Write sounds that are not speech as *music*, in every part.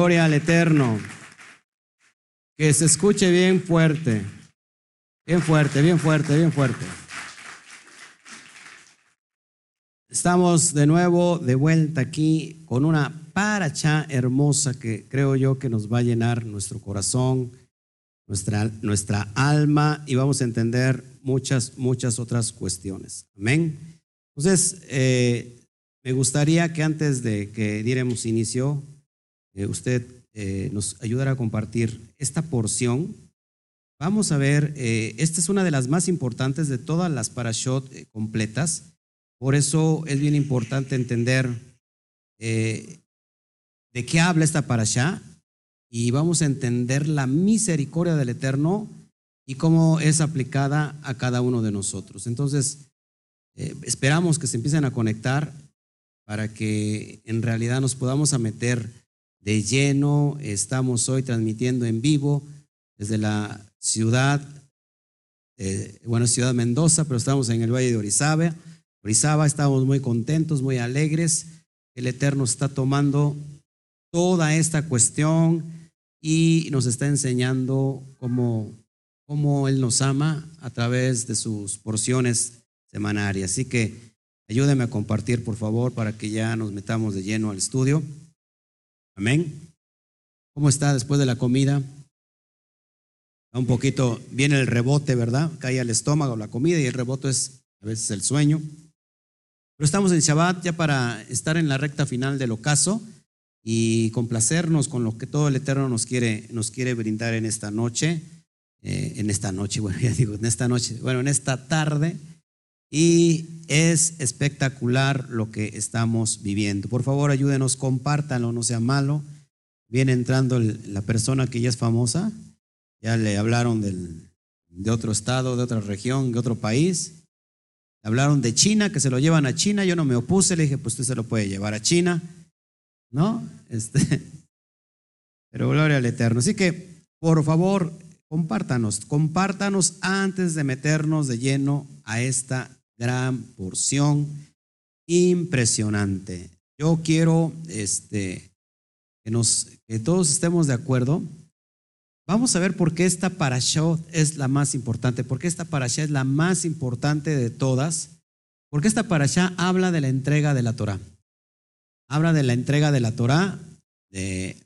Gloria al Eterno. Que se escuche bien fuerte. Bien fuerte, bien fuerte, bien fuerte. Estamos de nuevo de vuelta aquí con una paracha hermosa que creo yo que nos va a llenar nuestro corazón, nuestra, nuestra alma y vamos a entender muchas, muchas otras cuestiones. Amén. Entonces, eh, me gustaría que antes de que diéramos inicio, eh, usted eh, nos ayudara a compartir esta porción. Vamos a ver, eh, esta es una de las más importantes de todas las parashot completas. Por eso es bien importante entender de qué habla esta parashá y vamos a entender la misericordia del Eterno y cómo es aplicada a cada uno de nosotros. Entonces, esperamos que se empiecen a conectar para que en realidad nos podamos a meter de lleno. Estamos hoy transmitiendo en vivo desde la ciudad, eh, bueno, ciudad Mendoza, pero estamos en el Valle de Orizaba. Orizaba, estamos muy contentos, muy alegres. El Eterno está tomando toda esta cuestión y nos está enseñando cómo, cómo Él nos ama a través de sus porciones semanarias. Así que Ayúdeme a compartir, por favor, para que ya nos metamos de lleno al estudio. Amén. ¿Cómo está después de la comida? Un poquito, viene el rebote, ¿verdad? Cae al estómago la comida y el rebote es a veces el sueño. Pero estamos en Shabbat ya para estar en la recta final del ocaso y complacernos con lo que todo el Eterno nos quiere, nos quiere brindar en esta noche. Eh, en esta noche, bueno, *laughs* ya digo, en esta noche, bueno, en esta tarde y es espectacular lo que estamos viviendo. Por favor, ayúdenos, compártanlo, no sea malo. Viene entrando la persona que ya es famosa, ya le hablaron de otro estado, de otra región, de otro país. hablaron de China, que se lo llevan a China. Yo no me opuse, le dije, pues usted se lo puede llevar a China. ¿No? Este, *laughs* pero gloria al Eterno. Así que, por favor, compártanos, compártanos antes de meternos de lleno a esta gran porción impresionante. Yo quiero este, que, nos, que todos estemos de acuerdo. Vamos a ver por qué esta parashá es la más importante, por qué esta parashá es la más importante de todas, porque esta parashá habla de la entrega de la Torah. Habla de la entrega de la Torah de,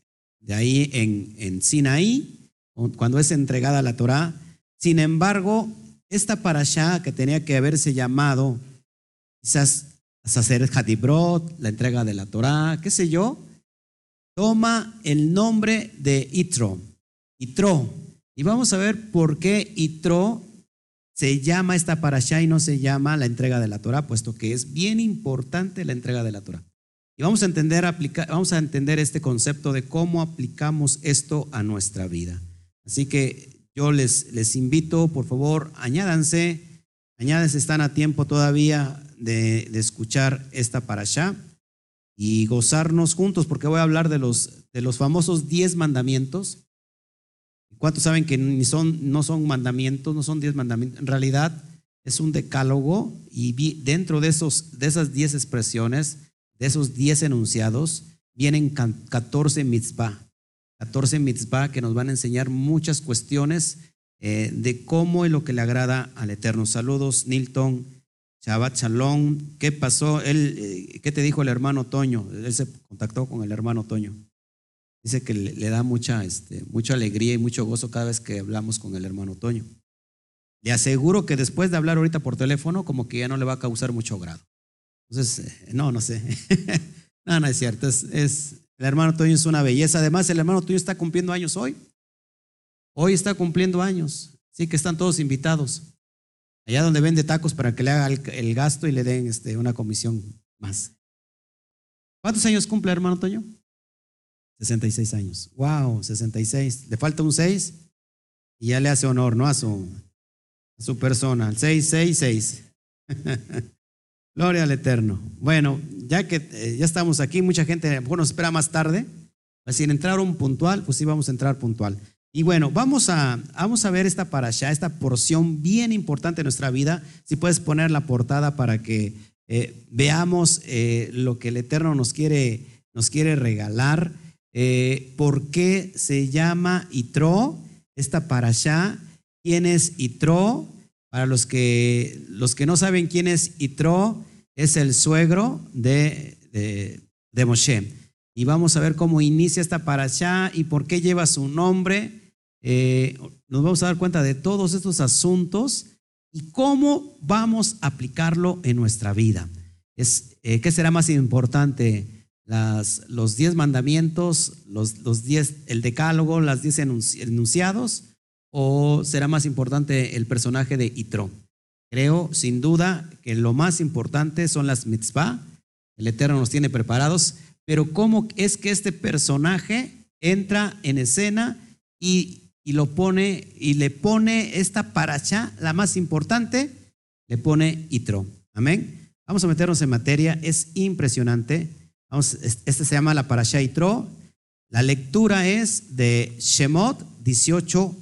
de ahí en, en Sinaí, cuando es entregada la Torah. Sin embargo, esta parashá que tenía que haberse llamado quizás hacer Hatibrot, la entrega de la Torá, qué sé yo, toma el nombre de Itro, Itro. Y vamos a ver por qué Itro se llama esta parashá y no se llama la entrega de la Torá, puesto que es bien importante la entrega de la Torá. Y vamos a entender, vamos a entender este concepto de cómo aplicamos esto a nuestra vida. Así que yo les, les invito, por favor, añádanse, añádense, están a tiempo todavía de, escuchar esta parasha y gozarnos juntos, porque voy a hablar de los, de los famosos diez mandamientos. ¿Cuántos saben que ni son, no son mandamientos, no son diez mandamientos? En realidad es un decálogo y dentro de, esos, de esas diez expresiones, de esos diez enunciados, vienen 14 mitzvah. 14 mitzvah que nos van a enseñar muchas cuestiones eh, de cómo es lo que le agrada al Eterno. Saludos, Nilton, Shabbat Shalom. ¿Qué pasó? Él, eh, ¿Qué te dijo el hermano Toño? Él se contactó con el hermano Toño. Dice que le, da mucha, este, mucha alegría y mucho gozo cada vez que hablamos con el hermano Toño. Le aseguro que después de hablar ahorita por teléfono, como que ya no le va a causar mucho grado. Entonces, eh, no, no sé. *laughs* no, no es cierto. es, el hermano Toño es una belleza. Además, el hermano Toño está cumpliendo años hoy. Hoy está cumpliendo años. Así que están todos invitados. Allá donde vende tacos para que le haga el, gasto y le den este, una comisión más. ¿Cuántos años cumple hermano Toño? 66 años. Wow, 66. Le falta un 6 y ya le hace honor, ¿no? A su, a su persona. 666. *laughs* Gloria al Eterno. Bueno, ya que eh, ya estamos aquí, mucha gente bueno, nos espera más tarde. Si entraron puntual, pues sí vamos a entrar puntual. Y bueno, vamos a, vamos a ver esta parasha, esta porción bien importante de nuestra vida. Si puedes poner la portada para que eh, veamos eh, lo que el Eterno nos quiere nos quiere regalar. ¿Por qué se llama Itro? Esta para allá. ¿Quién es Itro? Para los que, los que no saben quién es Itro, es el suegro de, de, Moshe. Y vamos a ver cómo inicia esta para allá y por qué lleva su nombre. Eh, nos vamos a dar cuenta de todos estos asuntos y cómo vamos a aplicarlo en nuestra vida. Es, eh, ¿Qué será más importante? Las, los diez mandamientos, los, los diez, el decálogo, las diez enunciados, o será más importante el personaje de Itro? Creo, sin duda, que lo más importante son las mitzvah. El Eterno nos tiene preparados, pero ¿cómo es que este personaje entra en escena y y lo pone y le pone esta paracha, la más importante, le pone Itro. Amén. Vamos a meternos en materia, es impresionante. Vamos, este se llama la paracha Itro. La lectura es de Shemot 18,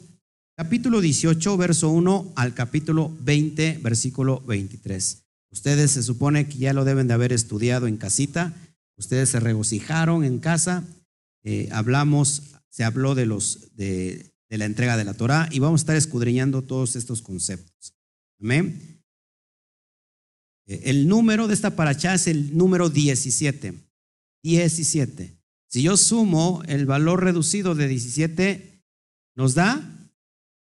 capítulo 18, verso 1 al capítulo 20, versículo 23. Ustedes se supone que ya lo deben de haber estudiado en casita. Ustedes se regocijaron en casa. Eh, hablamos, se habló de los de la entrega de la Torah y vamos a estar escudriñando todos estos conceptos. Amén. Eh, el número de esta paracha es el número 17. 17. Si yo sumo el valor reducido de 17, nos da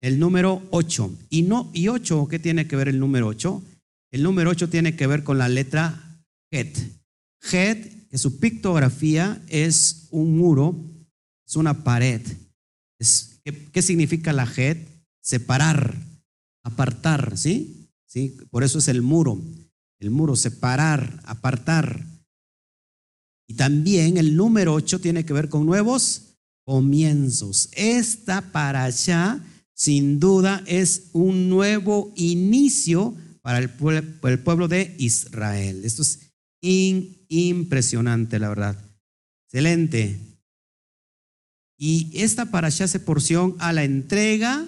el número 8. Y, no, y 8, ¿qué tiene que ver el número 8? El número 8 tiene que ver con la letra Het. Het, que su pictografía es un muro, es una pared. ¿Qué, significa la jet? Separar, apartar, ¿sí? ¿sí? Por eso es el muro. El muro, separar, apartar. Y también el número 8 tiene que ver con nuevos comienzos. Esta para allá, sin duda, es un nuevo inicio para el, pueblo de Israel. Esto es impresionante, la verdad. Excelente. Y esta parasha hace porción a la entrega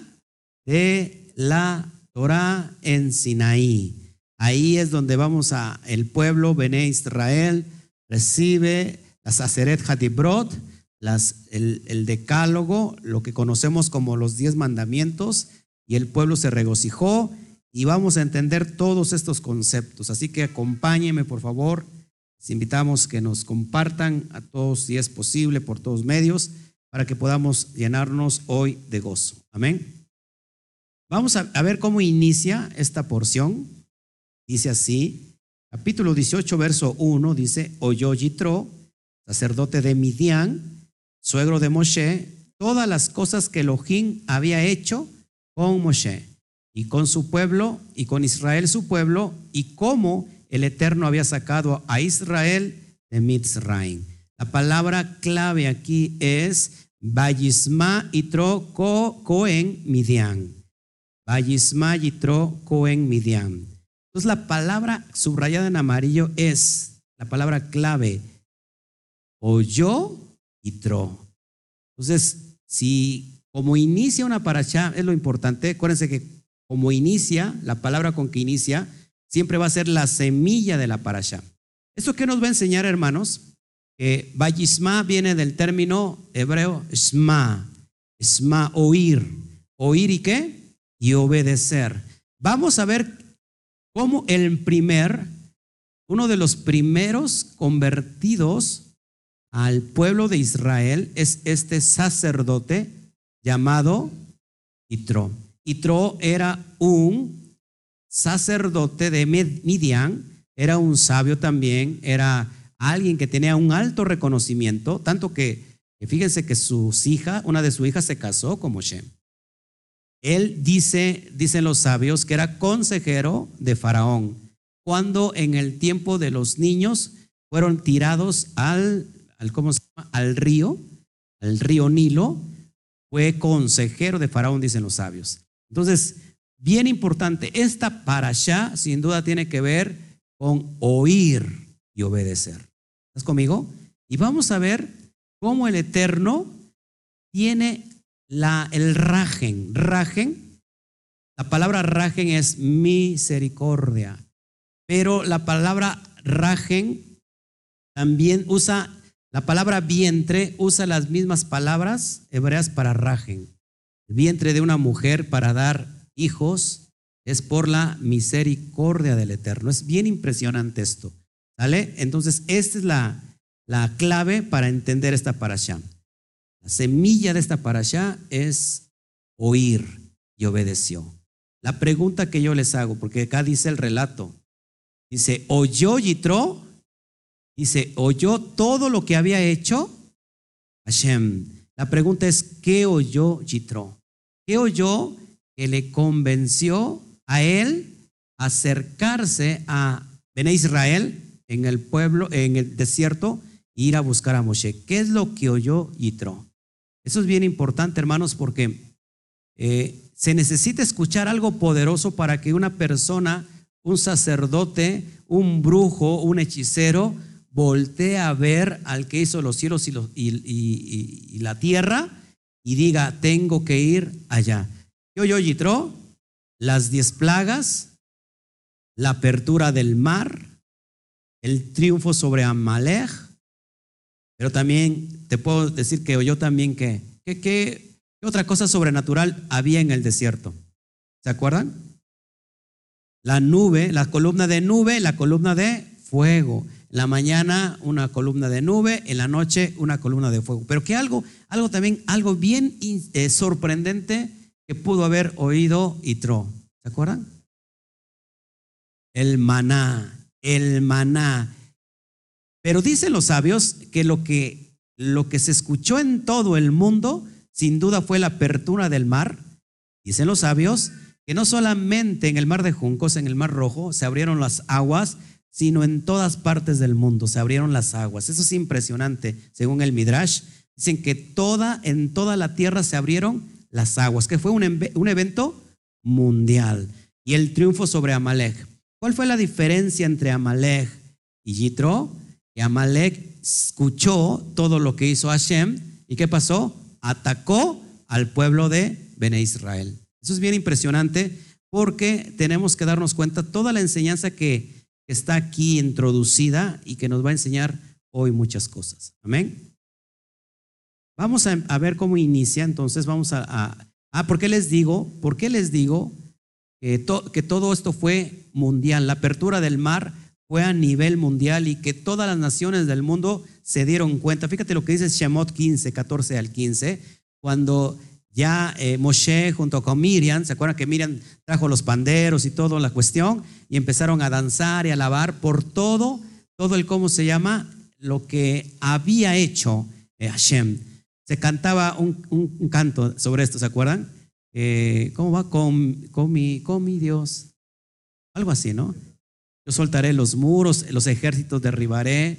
de la Torah en Sinaí. Ahí es donde vamos a, el pueblo, Bené Israel, recibe la Saceret Hatibrot, las, el, decálogo, lo que conocemos como los diez mandamientos, y el pueblo se regocijó y vamos a entender todos estos conceptos. Así que acompáñenme, por favor. Les invitamos que nos compartan a todos, si es posible, por todos medios para que podamos llenarnos hoy de gozo. Amén. Vamos a, ver cómo inicia esta porción. Dice así, capítulo 18, verso 1, dice, oyó Yitro, sacerdote de Midian, suegro de Moshe, todas las cosas que Elohim había hecho con Moshe y con su pueblo y con Israel su pueblo y cómo el Eterno había sacado a Israel de Mitzrayim. La palabra clave aquí es Bayisma Itro Cohen Midian. Bayisma Yitro Cohen Midian. Entonces la palabra subrayada en amarillo es la palabra clave. Oyó Yitro. Entonces, si como inicia una paracha, es lo importante, acuérdense que como inicia, la palabra con que inicia, siempre va a ser la semilla de la paracha. ¿Eso qué nos va a enseñar, hermanos? Eh, viene del término hebreo sma, sma, oír. ¿Oír y qué? Y obedecer. Vamos a ver cómo el primer, uno de los primeros convertidos al pueblo de Israel es este sacerdote llamado Itro. Itro era un sacerdote de Midian, era un sabio también, era alguien que tenía un alto reconocimiento, tanto que, fíjense que sus hijas, una de sus hijas se casó con Moshe. Él dice, dicen los sabios, que era consejero de Faraón, cuando en el tiempo de los niños fueron tirados al, al, ¿cómo se llama? al río, al río Nilo, fue consejero de Faraón, dicen los sabios. Entonces, bien importante, esta parasha sin duda tiene que ver con oír y obedecer conmigo? Y vamos a ver cómo el Eterno tiene la, el rajen. Rajen, la palabra rajen es misericordia, pero la palabra rajen también usa La palabra vientre usa las mismas palabras hebreas para rajen. El vientre de una mujer para dar hijos es por la misericordia del Eterno. Es bien impresionante esto. ¿Sale? Entonces, esta es la, la clave para entender esta parasha. La semilla de esta parasha es oír y obedeció. La pregunta que yo les hago, porque acá dice el relato, dice, ¿oyó Yitro? Dice, ¿oyó todo lo que había hecho? Hashem. La pregunta es, ¿qué oyó Yitro? ¿Qué oyó que le convenció a él acercarse a Bené Israel en el pueblo, en el desierto, e ir a buscar a Moshe? ¿Qué es lo que oyó Yitro? Eso es bien importante, hermanos, porque eh, se necesita escuchar algo poderoso para que una persona, un sacerdote, un brujo, un hechicero, voltee a ver al que hizo los cielos y, la tierra y diga, tengo que ir allá. Yo, yo, Yitro, las diez plagas, la apertura del mar, el triunfo sobre Amalek, pero también te puedo decir que oyó también que, que, que otra cosa sobrenatural había en el desierto. ¿Se acuerdan? La nube, la columna de nube, la columna de fuego. La mañana una columna de nube, en la noche una columna de fuego. Pero que algo, algo también, algo bien eh, sorprendente que pudo haber oído Itro. ¿Se acuerdan? El maná, el maná. Pero dicen los sabios que lo que, lo que se escuchó en todo el mundo sin duda fue la apertura del mar. Dicen los sabios que no solamente en el mar de Juncos, en el mar rojo, se abrieron las aguas, sino en todas partes del mundo se abrieron las aguas. Eso es impresionante, según el Midrash. Dicen que toda, en toda la tierra se abrieron las aguas, que fue un, un evento mundial. Y el triunfo sobre Amalek. ¿Cuál fue la diferencia entre Amalek y Yitro? Que Amalek escuchó todo lo que hizo Hashem. ¿Y qué pasó? atacó al pueblo de Bene Israel. Eso es bien impresionante porque tenemos que darnos cuenta toda la enseñanza que está aquí introducida y que nos va a enseñar hoy muchas cosas. Amén. Vamos a, ver cómo inicia, entonces vamos a, Ah, ¿por qué les digo? ¿Por qué les digo que, que todo esto fue mundial? La apertura del mar fue a nivel mundial y que todas las naciones del mundo se dieron cuenta. Fíjate lo que dice Shemot 15, 14 al 15, cuando ya eh, Moshe junto con Miriam, ¿se acuerdan que Miriam trajo los panderos y toda la cuestión? Y empezaron a danzar y a alabar por todo, todo el, ¿cómo se llama? Lo que había hecho eh, Hashem. Se cantaba un, canto sobre esto, ¿se acuerdan? Eh, ¿Cómo va? Con, con, mi, con mi Dios. Algo así, ¿no? Yo soltaré los muros, los ejércitos derribaré,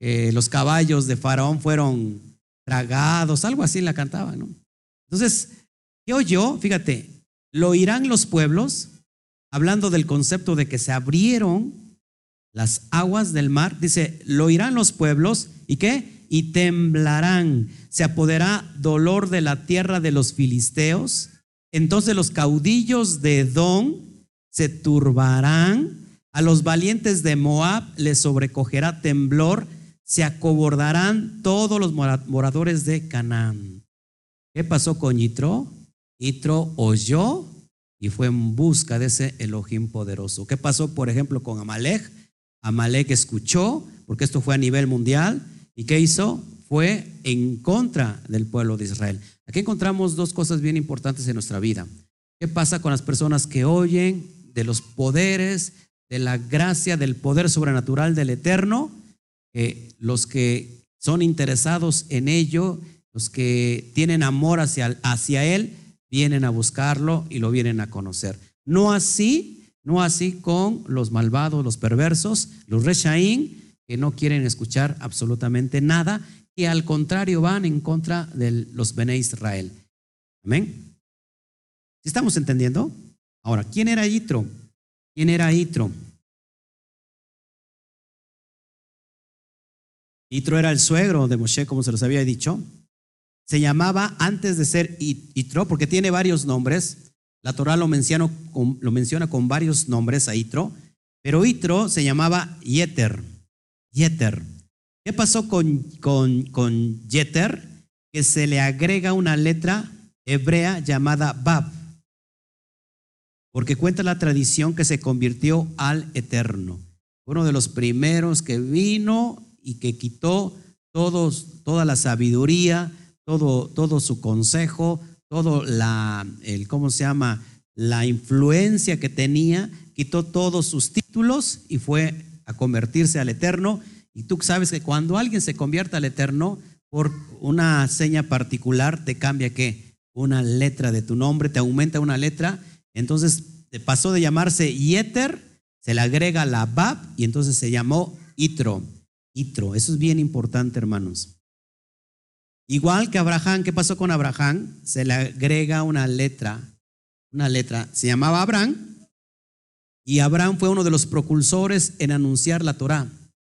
eh, los caballos de Faraón fueron tragados, algo así la cantaba, ¿no? Entonces, ¿qué oyó? Fíjate, lo oirán los pueblos, hablando del concepto de que se abrieron las aguas del mar, dice, lo oirán los pueblos, ¿y qué? Y temblarán, se apoderará dolor de la tierra de los filisteos, entonces los caudillos de Edom se turbarán a los valientes de Moab les sobrecogerá temblor, se acobordarán todos los moradores de Canaán. ¿Qué pasó con Yitro? Yitro oyó y fue en busca de ese Elohim poderoso. ¿Qué pasó, por ejemplo, con Amalek? Amalek escuchó, porque esto fue a nivel mundial, y ¿qué hizo? Fue en contra del pueblo de Israel. Aquí encontramos dos cosas bien importantes en nuestra vida. ¿Qué pasa con las personas que oyen de los poderes, de la gracia, del poder sobrenatural del Eterno, los que son interesados en ello, los que tienen amor hacia, hacia Él, vienen a buscarlo y lo vienen a conocer. No así, no así con los malvados, los perversos, los reshaín, que no quieren escuchar absolutamente nada, que al contrario van en contra de los Bene Israel. Amén. ¿Estamos entendiendo? Ahora, ¿quién era Yitro? ¿Quién era Itro? Itro era el suegro de Moshe, como se los había dicho. Se llamaba antes de ser Itro, porque tiene varios nombres. La Torah lo menciona, lo menciona con varios nombres a Itro, pero Itro se llamaba Yeter. Yeter. ¿Qué pasó con, Yeter? Que se le agrega una letra hebrea llamada Bab. Porque cuenta la tradición que se convirtió al Eterno. Uno de los primeros que vino y que quitó toda la sabiduría, todo, todo su consejo, todo la, el, ¿cómo se llama? La influencia que tenía, quitó todos sus títulos y fue a convertirse al Eterno. Y tú sabes que cuando alguien se convierte al Eterno, por una seña particular, te cambia qué? Una letra de tu nombre, te aumenta una letra. Entonces pasó de llamarse Yeter, se le agrega la Bab y entonces se llamó Itro. Itro, eso es bien importante, hermanos. Igual que Abraham, ¿qué pasó con Abraham? Se le agrega una letra, una letra, se llamaba Abraham, y Abraham fue uno de los propulsores en anunciar la Torah.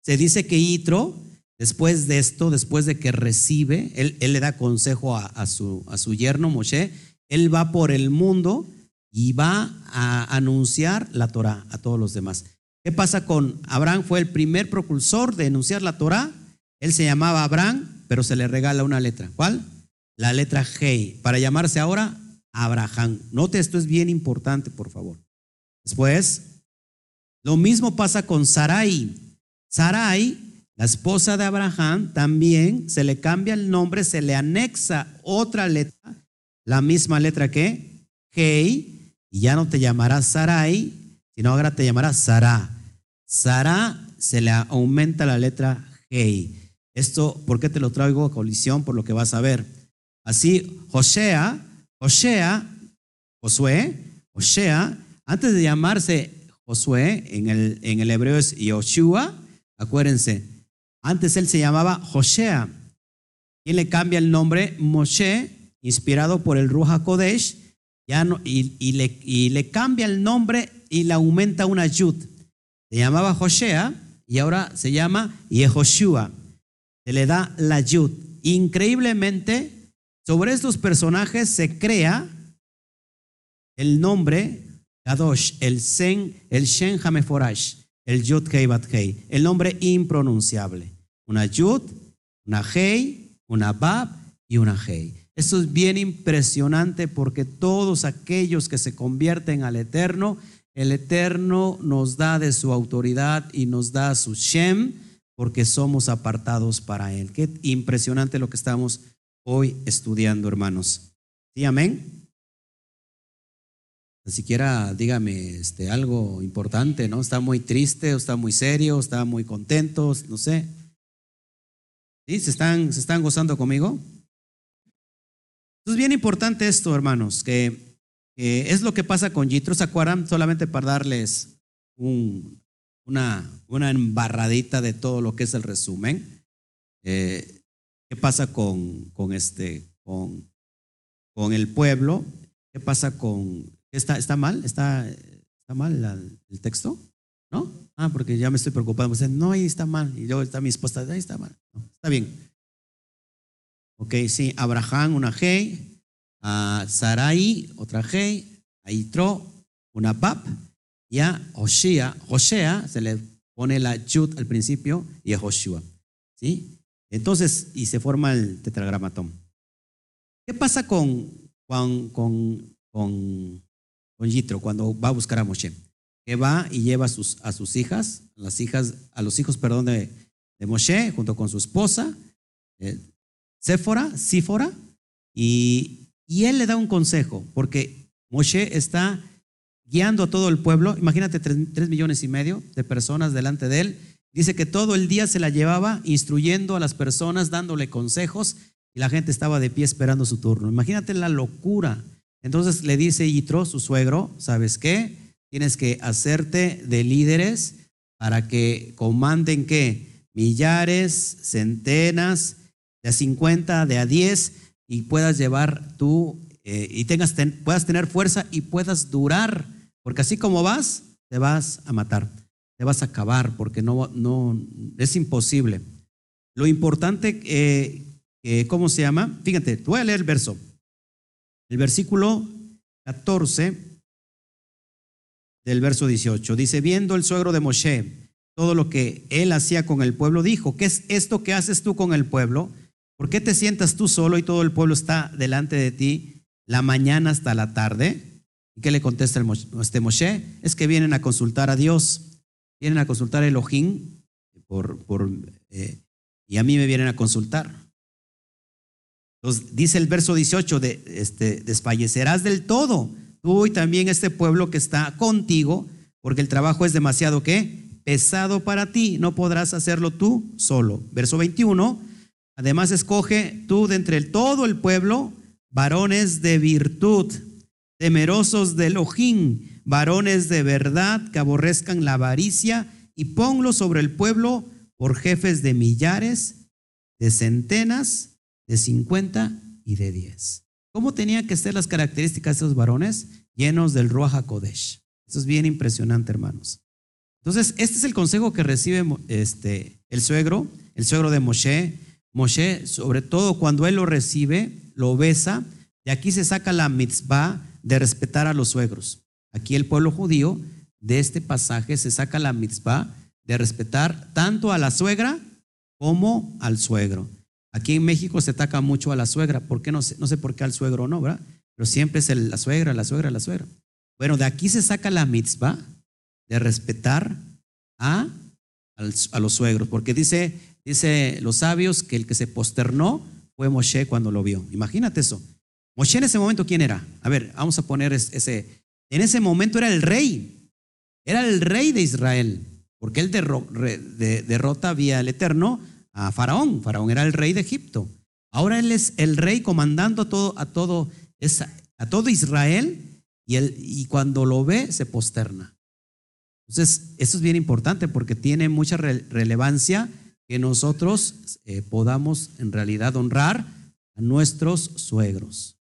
Se dice que Itro, después de esto, después de que recibe, él, le da consejo a, su, a su yerno Moshe, él va por el mundo y va a anunciar la Torah a todos los demás. ¿Qué pasa con Abraham? Fue el primer propulsor de anunciar la Torah. Él se llamaba Abraham pero se le regala una letra. ¿Cuál? La letra G, para llamarse ahora Abraham. Note, esto es bien importante, por favor. Después, lo mismo pasa con Sarai. Sarai, la esposa de Abraham, también se le cambia el nombre, se le anexa otra letra, la misma letra que G, y ya no te llamarás Sarai, sino ahora te llamarás Sara. Sara se le aumenta la letra G. Esto, ¿por qué te lo traigo a colisión? Por lo que vas a ver. Así, Josea, Josea, Josué, Josea, antes de llamarse Josué, en el, en el hebreo es Yoshua, acuérdense, antes él se llamaba Josea. ¿Quién le cambia el nombre? Moshe, inspirado por el Ruja Kodesh, ya no, y, le, y le cambia el nombre y le aumenta una yud. Se llamaba Josea y ahora se llama Yehoshua le da la yud. Increíblemente, sobre estos personajes se crea el nombre Kadosh, el Sen, el Shen Hameforash, el Yud Hei Bat Hei, el nombre impronunciable. Una Yud, una Hei, una Bab y una Hei. Esto es bien impresionante porque todos aquellos que se convierten al Eterno, el Eterno nos da de su autoridad y nos da su Shem, porque somos apartados para Él. Qué impresionante lo que estamos hoy estudiando, hermanos. ¿Sí, amén? Ni siquiera dígame este, algo importante, ¿no? Está muy triste, o está muy serio, está muy contento, no sé. ¿Sí? ¿Se están, ¿Se están gozando conmigo? Es bien importante esto, hermanos, que, es lo que pasa con Yitro. ¿Se Solamente para darles un, una, una embarradita de todo lo que es el resumen. Eh, ¿Qué pasa con, con, este, con, con el pueblo? ¿Qué pasa con... ¿Está, está mal? ¿Está, está mal el texto? ¿No? Ah, porque ya me estoy preocupando. no, ahí está mal. Y luego está mi esposa, ahí está mal. está bien. Ok, sí, Abraham, una G, a Sarai, otra G, a Itro, una Pap, y a Joshea, se le pone la Yud al principio y a Joshua. ¿sí? Entonces, y se forma el tetragramatón. ¿Qué pasa con, con, con, con, Yitro cuando va a buscar a Moshe? Que va y lleva a sus, a sus hijas, a las hijas, a los hijos, perdón, de, de Moshe, junto con su esposa, eh, Séfora, Sífora, y, y él le da un consejo, porque Moshe está guiando a todo el pueblo. Imagínate tres, millones y medio de personas delante de él. Dice que todo el día se la llevaba instruyendo a las personas, dándole consejos y la gente estaba de pie esperando su turno. Imagínate la locura. Entonces le dice Yitro, su suegro, ¿sabes qué? Tienes que hacerte de líderes para que comanden qué? Millares, centenas, de a 50, de a 10 y puedas llevar tú eh, y tengas, puedas tener fuerza y puedas durar porque así como vas, te vas a matar, te vas a acabar, porque no, no es imposible. Lo importante, eh, ¿cómo se llama? Fíjate, voy a leer el verso. El versículo 14 del verso 18. Dice, viendo el suegro de Moshe todo lo que él hacía con el pueblo, dijo, ¿qué es esto que haces tú con el pueblo? ¿Por qué te sientas tú solo y todo el pueblo está delante de ti la mañana hasta la tarde? ¿Y qué le contesta el este Moshe? Es que vienen a consultar a Dios, vienen a consultar a Elohim por, eh, y a mí me vienen a consultar. Entonces, dice el verso 18, de, este, desfallecerás del todo, tú y también este pueblo que está contigo, porque el trabajo es demasiado, ¿qué? Pesado para ti, no podrás hacerlo tú solo. Verso 21, además escoge tú de entre todo el pueblo varones de virtud, temerosos de Elohim, varones de verdad que aborrezcan la avaricia, y ponlo sobre el pueblo por jefes de millares, de centenas, de cincuenta y de diez. ¿Cómo tenían que ser las características de esos varones? Llenos del Ruach HaKodesh. Eso es bien impresionante, hermanos. Entonces, este es el consejo que recibe este, el suegro, el suegro de Moshe. Moshe, sobre todo cuando él lo recibe, lo besa, y aquí se saca la mitzvah de respetar a los suegros. Aquí el pueblo judío de este pasaje se saca la mitzvah de respetar tanto a la suegra como al suegro. Aquí en México se ataca mucho a la suegra. ¿Por qué no sé, no sé por qué al suegro no, ¿verdad? Pero siempre es la suegra, la suegra, la suegra. Bueno, de aquí se saca la mitzvah de respetar a, a los suegros, porque dice, dice los sabios que el que se posternó fue Moshe cuando lo vio. Imagínate eso. Moshe en ese momento, ¿quién era? A ver, vamos a poner ese. En ese momento era el rey. Era el rey de Israel, porque él derrota vía el Eterno a Faraón. Faraón era el rey de Egipto. Ahora él es el rey comandando a todo, a todo, a todo Israel y, él, y cuando lo ve se posterna. Entonces, eso es bien importante porque tiene mucha relevancia que nosotros eh, podamos en realidad honrar a nuestros suegros.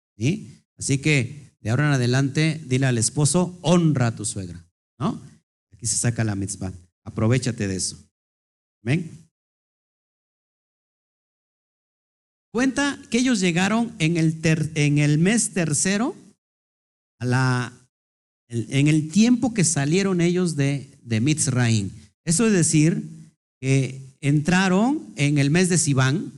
Así que de ahora en adelante, dile al esposo, honra a tu suegra. ¿no? Aquí se saca la mitzvah. Aprovechate de eso. Amén. Cuenta que ellos llegaron en el, en el mes tercero, en el tiempo que salieron ellos de, de Mitzraim. Eso es decir, que entraron en el mes de Sivan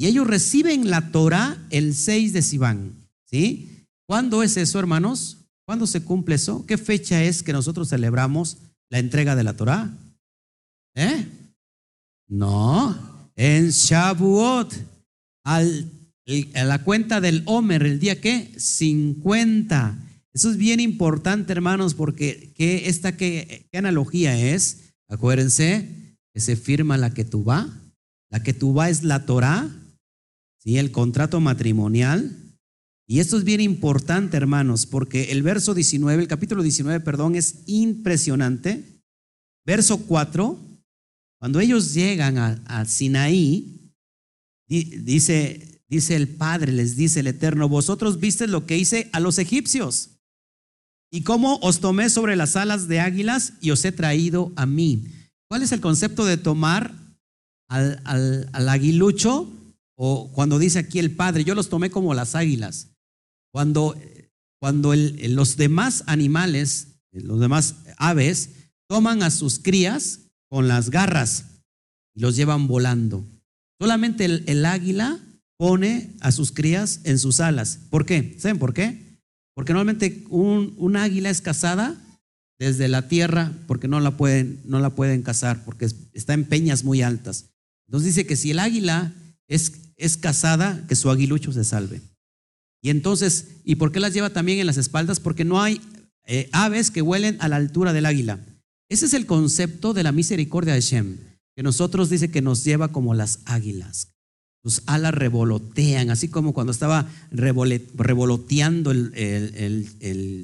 y ellos reciben la Torah el 6 de Sivan. ¿Sí? ¿Cuándo es eso, hermanos? ¿Cuándo se cumple eso? ¿Qué fecha es que nosotros celebramos la entrega de la Torah? ¿Eh? No, en Shavuot al, a la cuenta del Homer, el día que 50. Eso es bien importante, hermanos, porque ¿qué, esta qué, qué analogía es? Acuérdense que se firma la que tú va. La que tú es la Torah, el contrato matrimonial. Y esto es bien importante, hermanos, porque el verso 19, el capítulo 19, perdón, es impresionante. Verso 4, cuando ellos llegan a, a Sinaí, Dice, dice el Padre, les dice el Eterno, vosotros viste lo que hice a los egipcios y cómo os tomé sobre las alas de águilas y os he traído a mí. ¿Cuál es el concepto de tomar al, al, aguilucho? O cuando dice aquí el Padre, yo los tomé como las águilas. Cuando, cuando los demás animales, los demás aves, toman a sus crías con las garras y los llevan volando. Solamente el, águila pone a sus crías en sus alas. ¿Por qué? ¿Saben por qué? Porque normalmente un, águila es cazada desde la tierra porque no la pueden, no la pueden cazar, porque está en peñas muy altas. Entonces dice que si el águila es, cazada, que su aguilucho se salve. Y entonces, ¿y por qué las lleva también en las espaldas? Porque no hay eh, aves que huelen a la altura del águila. Ese es el concepto de la misericordia de Shem que nosotros dice que nos lleva como las águilas. Sus alas revolotean, así como cuando estaba revoloteando el,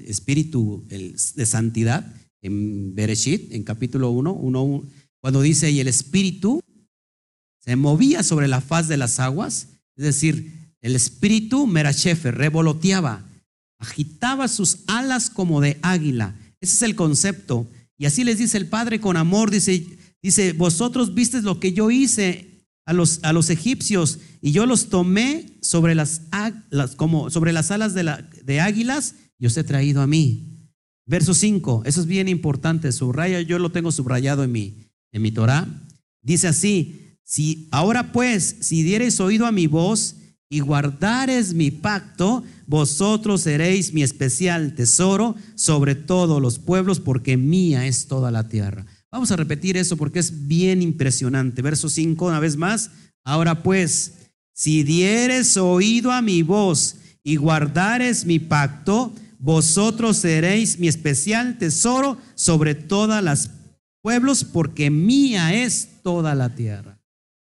espíritu de santidad en Bereshit, en capítulo 1, cuando dice, y el espíritu se movía sobre la faz de las aguas, es decir, el espíritu Merachefer revoloteaba, agitaba sus alas como de águila. Ese es el concepto. Y así les dice el Padre con amor, dice, Dice, vosotros visteis lo que yo hice a los, a los egipcios y yo los tomé sobre las, como sobre las alas de, la, de águilas y os he traído a mí. Verso 5, eso es bien importante, subraya, yo lo tengo subrayado en mi, en mi Torah. Dice así, si ahora pues, si diereis oído a mi voz y guardares mi pacto, vosotros seréis mi especial tesoro sobre todos los pueblos, porque mía es toda la tierra. Vamos a repetir eso porque es bien impresionante. Verso 5, una vez más. Ahora pues, si dieres oído a mi voz y guardares mi pacto, vosotros seréis mi especial tesoro sobre todas las pueblos, porque mía es toda la tierra.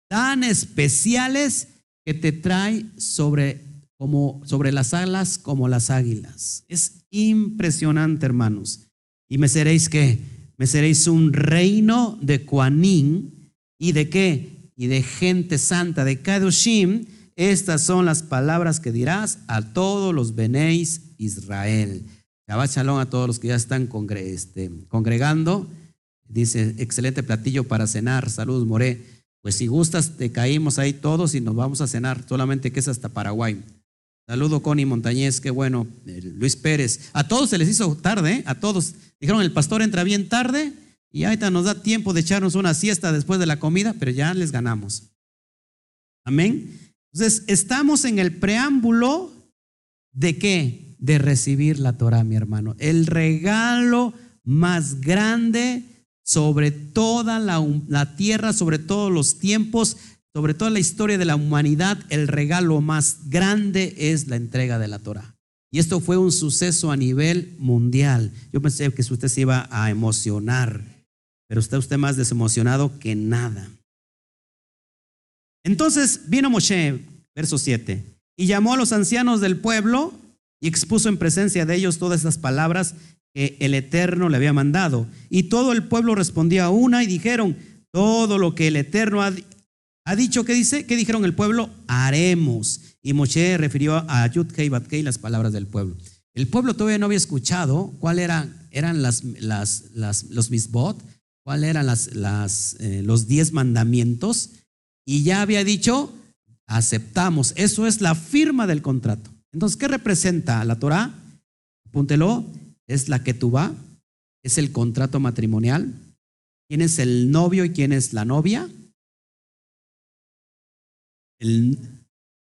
Tan especiales que te trae sobre como sobre las alas como las águilas. Es impresionante, hermanos. Y me seréis que me seréis un reino de Kuanín y de qué? Y de gente santa de Kadoshim. Estas son las palabras que dirás a todos los benéis Israel. Shabbat Shalom a todos los que ya están este, congregando. Dice, excelente platillo para cenar. Saludos, More. Pues si gustas, te caímos ahí todos y nos vamos a cenar. Solamente que es hasta Paraguay. Saludo, Connie Montañez, qué bueno. Luis Pérez. A todos se les hizo tarde, ¿eh? a todos. Dijeron, el pastor entra bien tarde y ahorita nos da tiempo de echarnos una siesta después de la comida, pero ya les ganamos. Amén. Entonces, estamos en el preámbulo de qué? de recibir la Torah, mi hermano. El regalo más grande sobre toda la, tierra, sobre todos los tiempos, sobre toda la historia de la humanidad, el regalo más grande es la entrega de la Torah. Y esto fue un suceso a nivel mundial. Yo pensé que usted se iba a emocionar, pero está usted más desemocionado que nada. Entonces vino Moshe, verso 7, y llamó a los ancianos del pueblo y expuso en presencia de ellos todas esas palabras que el Eterno le había mandado. Y todo el pueblo respondía a una y dijeron, todo lo que el Eterno ha, dicho, ¿qué dice? ¿Qué dijeron el pueblo? Haremos. Y Moshe refirió a Yudkei Batkei las palabras del pueblo. El pueblo todavía no había escuchado cuáles eran, eran las, las, las, los misbot, cuáles eran las, las, eh, los diez mandamientos, y ya había dicho, aceptamos. Eso es la firma del contrato. Entonces, ¿qué representa la Torah? Apúntelo, es la que tú va, es el contrato matrimonial. ¿Quién es el novio y quién es la novia?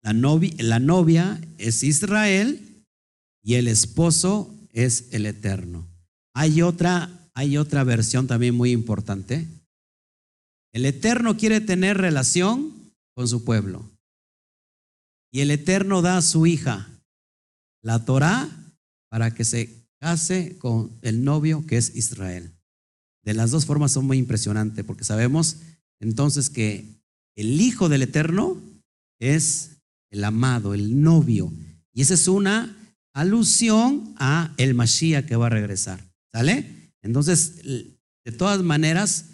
la, novia, es Israel y el esposo es el eterno. Hay otra, hay otra versión también muy importante. El eterno quiere tener relación con su pueblo. Y el Eterno da a su hija, la Torah, para que se case con el novio que es Israel. De las dos formas son muy impresionantes porque sabemos entonces que el hijo del Eterno es el amado, el novio. Y esa es una alusión a el Mashiach que va a regresar. ¿Sale? Entonces, de todas maneras,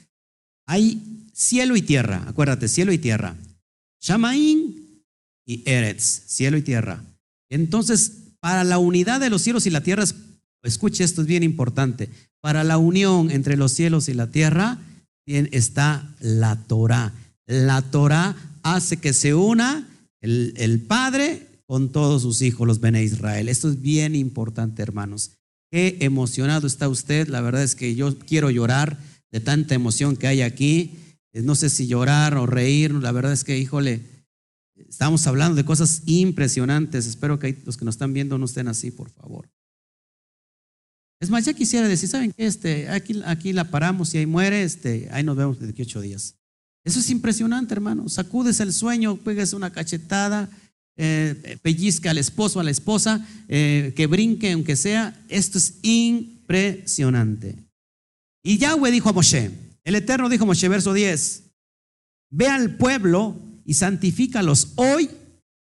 hay cielo y tierra. Acuérdate, cielo y tierra. Shamaín y Eretz, cielo y tierra. Entonces, para la unidad de los cielos y la tierra, escuche esto es bien importante, para la unión entre los cielos y la tierra está la Torah. La Torah hace que se una el, el Padre con todos sus hijos, los Bene Israel. Esto es bien importante, hermanos. Qué emocionado está usted. La verdad es que yo quiero llorar de tanta emoción que hay aquí. No sé si llorar o reír. La verdad es que, híjole, Estamos hablando de cosas impresionantes. Espero que los que nos están viendo no estén así, por favor. Es más, ya quisiera decir, ¿saben qué? Este, aquí, aquí la paramos y ahí muere, este, ahí nos vemos de ocho días. Eso es impresionante, hermano. Sacudes el sueño, pegues una cachetada, eh, pellizca al esposo, a la esposa, eh, que brinque aunque sea. Esto es impresionante. Y Yahweh dijo a Moshe, el Eterno dijo a Moshe, verso 10, ve al pueblo y santifícalos hoy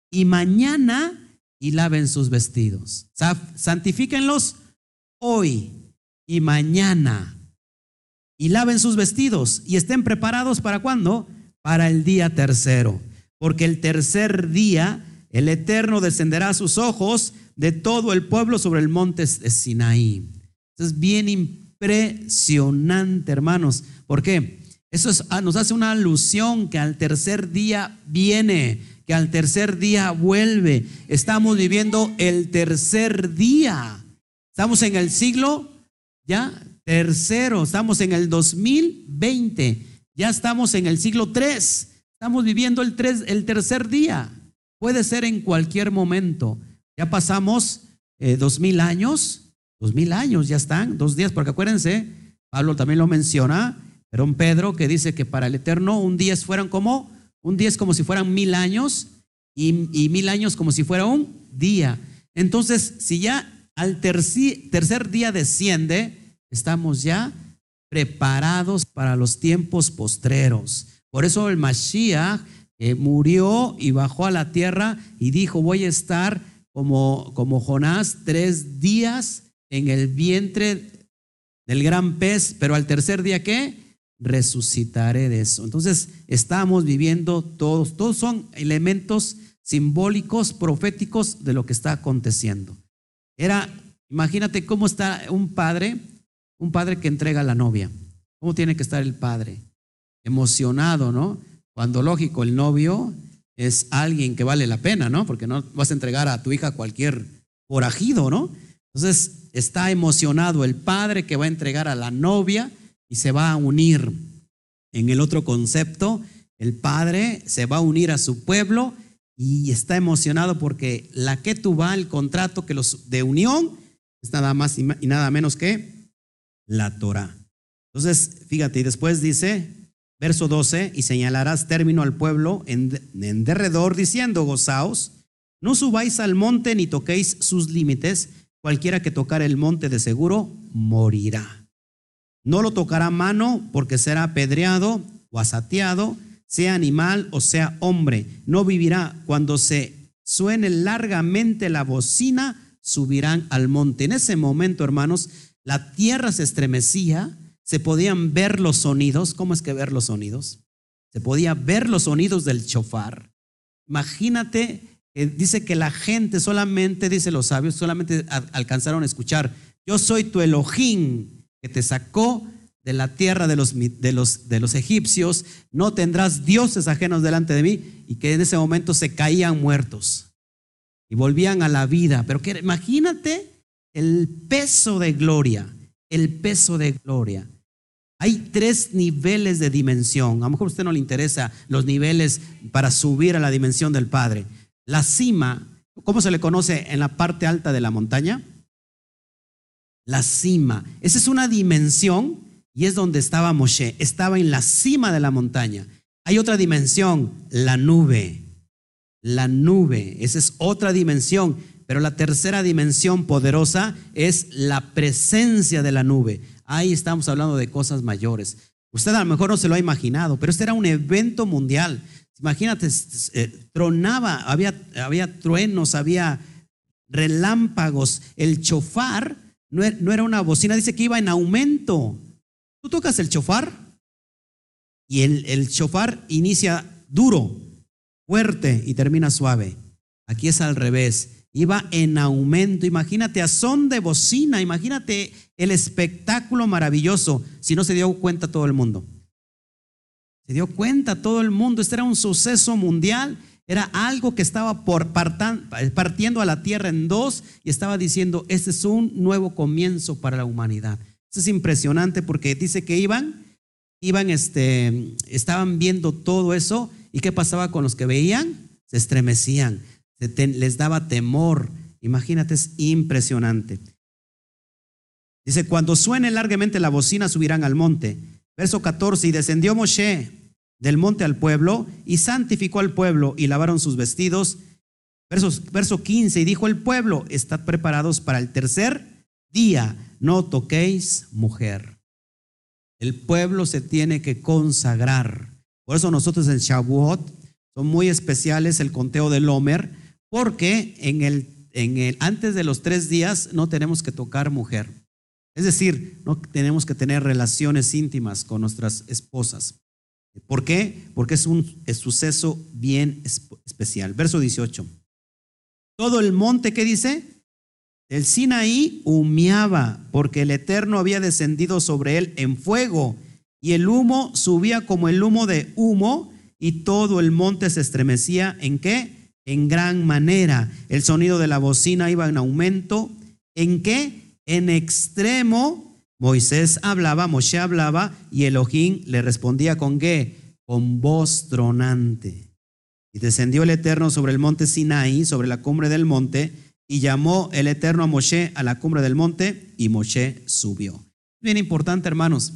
y mañana y laven sus vestidos. Santifíquenlos hoy y mañana y laven sus vestidos y estén preparados para cuándo? Para el día tercero. Porque el tercer día el Eterno descenderá a sus ojos de todo el pueblo sobre el monte de Sinaí. es bien impresionante, hermanos. ¿Por qué? Eso ah, nos hace una alusión que al tercer día viene, que al tercer día vuelve. Estamos viviendo el tercer día. Estamos en el siglo ya tercero, estamos en el 2020, ya estamos en el siglo 3, estamos viviendo el, el tercer día, puede ser en cualquier momento. Ya pasamos eh, dos mil años, dos mil años ya están, dos días, porque acuérdense, Pablo también lo menciona, pero un Pedro que dice que para el Eterno un día fueran como, un día es como si fueran mil años y mil años como si fuera un día. Entonces, si ya al tercer día desciende, estamos ya preparados para los tiempos postreros. Por eso el Mashiach eh, murió y bajó a la tierra y dijo, voy a estar como, como Jonás tres días en el vientre del gran pez, pero al tercer día ¿qué? Resucitaré de eso. Entonces estamos viviendo todos, todos son elementos simbólicos, proféticos de lo que está aconteciendo. Era, imagínate cómo está un padre, un padre que entrega a la novia. ¿Cómo tiene que estar el padre? Emocionado, ¿no? Cuando lógico, el novio es alguien que vale la pena, ¿no? Porque no vas a entregar a tu hija a cualquier forajido, ¿no? Entonces está emocionado el padre que va a entregar a la novia y se va a unir. En el otro concepto, el padre se va a unir a su pueblo y está emocionado porque la que va, el contrato que los de unión, es nada más y nada menos que la Torah. Entonces, fíjate, y después dice, verso 12, y señalarás término al pueblo en, en derredor diciendo, gozaos, no subáis al monte ni toquéis sus límites, cualquiera que tocar el monte de seguro morirá. No lo tocará mano porque será apedreado o asateado sea animal o sea hombre, no vivirá. Cuando se suene largamente la bocina, subirán al monte. En ese momento, hermanos, la tierra se estremecía, se podían ver los sonidos. ¿Cómo es que ver los sonidos? Se podía ver los sonidos del chofar. Imagínate, dice que la gente solamente, dice los sabios, solamente alcanzaron a escuchar, yo soy tu Elohim que te sacó de la tierra de los, de, los, de los egipcios, no tendrás dioses ajenos delante de mí, y que en ese momento se caían muertos y volvían a la vida. Pero que, imagínate el peso de gloria, el peso de gloria. Hay tres niveles de dimensión. A lo mejor a usted no le interesa los niveles para subir a la dimensión del Padre. La cima, ¿cómo se le conoce en la parte alta de la montaña? La cima. Esa es una dimensión y es donde estaba Moshe, estaba en la cima de la montaña. Hay otra dimensión, la nube. La nube, esa es otra dimensión. Pero la tercera dimensión poderosa es la presencia de la nube. Ahí estamos hablando de cosas mayores. Usted a lo mejor no se lo ha imaginado, pero este era un evento mundial. Imagínate, eh, tronaba, había, había truenos, había relámpagos. El chofar no era una bocina, dice que iba en aumento. Tú tocas el chofar y el, el chofar inicia duro, fuerte y termina suave. Aquí es al revés. Iba en aumento. Imagínate a son de bocina. Imagínate el espectáculo maravilloso. Si no se dio cuenta todo el mundo. Se dio cuenta todo el mundo. Este era un suceso mundial. Era algo que estaba por partiendo a la tierra en dos y estaba diciendo, este es un nuevo comienzo para la humanidad. Es impresionante porque dice que iban, iban, este, estaban viendo todo eso y qué pasaba con los que veían, se estremecían, les daba temor. Imagínate, es impresionante. Dice, cuando suene largamente la bocina subirán al monte. Verso 14, y descendió Moshe del monte al pueblo y santificó al pueblo y lavaron sus vestidos. Verso, verso 15, y dijo el pueblo, estad preparados para el tercer día no toquéis mujer. El pueblo se tiene que consagrar. Por eso nosotros en Shavuot son muy especiales el conteo del Homer, porque en el, en el, antes de los tres días no tenemos que tocar mujer. Es decir, no tenemos que tener relaciones íntimas con nuestras esposas. ¿Por qué? Porque es un suceso bien especial. Verso 18. Todo el monte que dice, el Sinaí humeaba porque el Eterno había descendido sobre él en fuego y el humo subía como el humo de humo y todo el monte se estremecía en qué? En gran manera. El sonido de la bocina iba en aumento. ¿En qué? En extremo Moisés hablaba, Moshe hablaba y Elohim le respondía con qué? Con voz tronante. Y descendió el Eterno sobre el monte Sinaí, sobre la cumbre del monte, y llamó el Eterno a Moshe a la cumbre del monte, y Moshe subió. Bien importante, hermanos,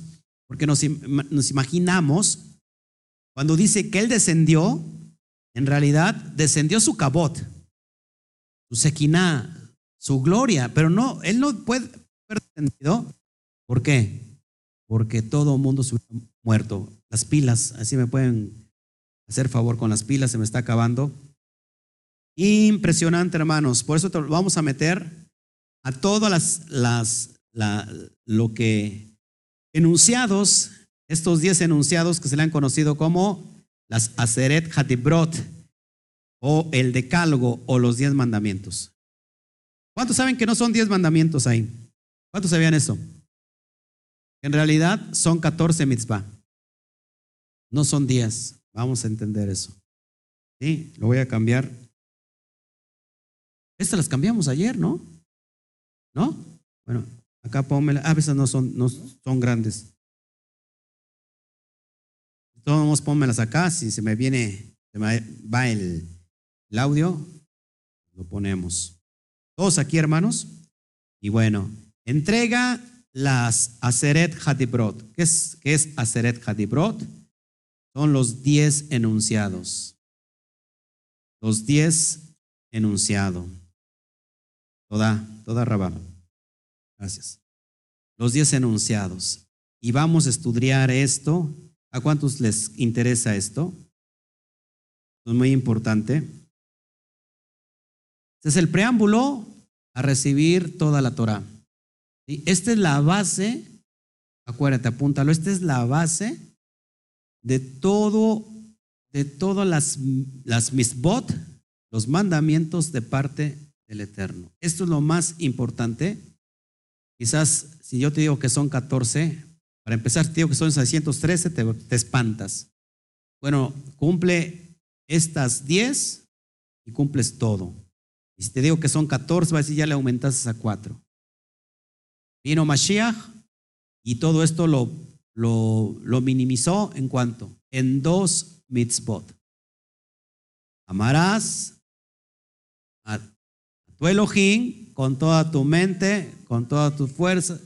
porque nos, imaginamos, cuando dice que él descendió, en realidad descendió su cabot, su sequiná, su gloria, pero no, él no puede haber descendido ¿Por qué? Porque todo el mundo se ha muerto. Las pilas, así me pueden hacer favor con las pilas, se me está acabando. Impresionante, hermanos. Por eso vamos a meter a todas las, lo que enunciados, estos diez enunciados que se le han conocido como las Aseret Hatibrot o el Decálogo o los diez mandamientos. ¿Cuántos saben que no son diez mandamientos ahí? ¿Cuántos sabían eso? En realidad son 14 mitzvah. No son 10. Vamos a entender eso. Sí, lo voy a cambiar. Estas las cambiamos ayer, ¿no? ¿No? Bueno, acá pónmela. A veces no son, no son grandes. Todos pónmelas acá. Si se me viene, se me va el, audio, lo ponemos. Todos aquí, hermanos. Y bueno, entrega las Aseret Hadibrot. ¿Qué es, qué es? Son los diez enunciados. Los diez enunciados. Toda, toda Rabá. Gracias. Los diez enunciados. Y vamos a estudiar esto. ¿A cuántos les interesa esto? Es muy importante. Este es el preámbulo a recibir toda la Torah. Esta es la base, acuérdate, apúntalo, esta es la base de todo, de todas las, las misbot, los mandamientos de parte del Eterno. Esto es lo más importante. Quizás si yo te digo que son 14, para empezar te digo que son 613, te, te espantas. Bueno, cumple estas 10 y cumples todo. Y si te digo que son 14, va a decir ya le aumentas a 4. Vino Mashiach y todo esto lo, lo, minimizó en cuanto? En dos mitzvot. Amarás tu Elohim con toda tu mente, con toda tu fuerza,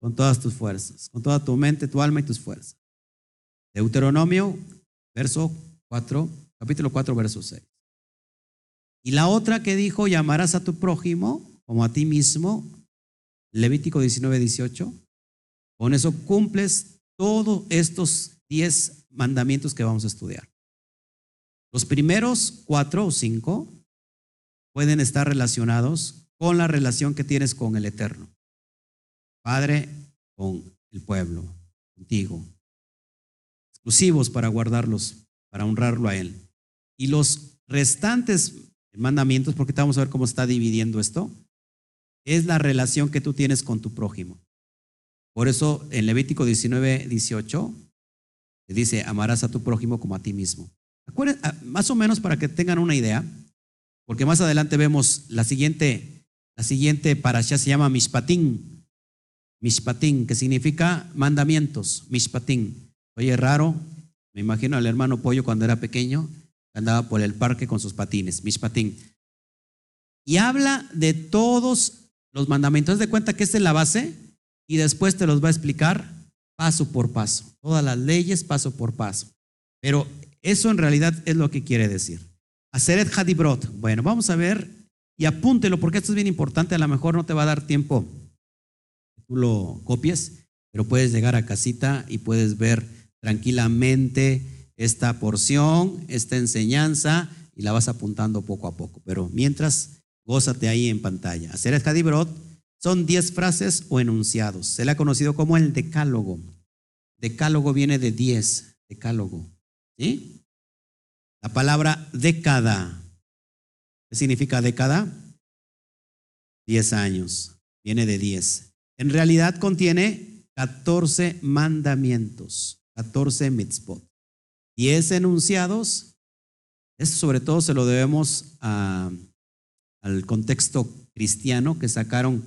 con todas tus fuerzas, con toda tu mente, tu alma y tus fuerzas. Deuteronomio, verso 4, capítulo 4, verso 6. Y la otra que dijo, llamarás a tu prójimo como a ti mismo, Levítico 19, 18. Con eso cumples todos estos 10 mandamientos que vamos a estudiar. Los primeros cuatro o cinco pueden estar relacionados con la relación que tienes con el Eterno. Padre, con el pueblo, contigo. Exclusivos para guardarlos, para honrarlo a Él. Y los restantes mandamientos, porque vamos a ver cómo está dividiendo esto, es la relación que tú tienes con tu prójimo. Por eso en Levítico 19, 18, dice, amarás a tu prójimo como a ti mismo. Ah, más o menos para que tengan una idea, porque más adelante vemos la siguiente, la siguiente para allá se llama Mishpatín. Mishpatín, que significa mandamientos. Mishpatín. Oye, raro, me imagino al hermano Pollo cuando era pequeño, andaba por el parque con sus patines, Mishpatín. Y habla de todos los mandamientos. de cuenta que esta es la base y después te los va a explicar paso por paso. Todas las leyes paso por paso. Pero eso en realidad es lo que quiere decir. Aseret Hadibrot. Bueno, vamos a ver y apúntelo porque esto es bien importante. A lo mejor no te va a dar tiempo que tú lo copies, pero puedes llegar a casita y puedes ver tranquilamente esta porción, esta enseñanza y la vas apuntando poco a poco. Pero mientras Gózate ahí en pantalla. Hacer el Hadibrot son diez frases o enunciados. Se le ha conocido como el decálogo. Decálogo viene de diez. Decálogo. ¿Sí? La palabra década. ¿Qué significa década? Diez años. Viene de diez. En realidad contiene 14 mandamientos, 14 mitzvot. Diez enunciados. Esto sobre todo se lo debemos al contexto cristiano que sacaron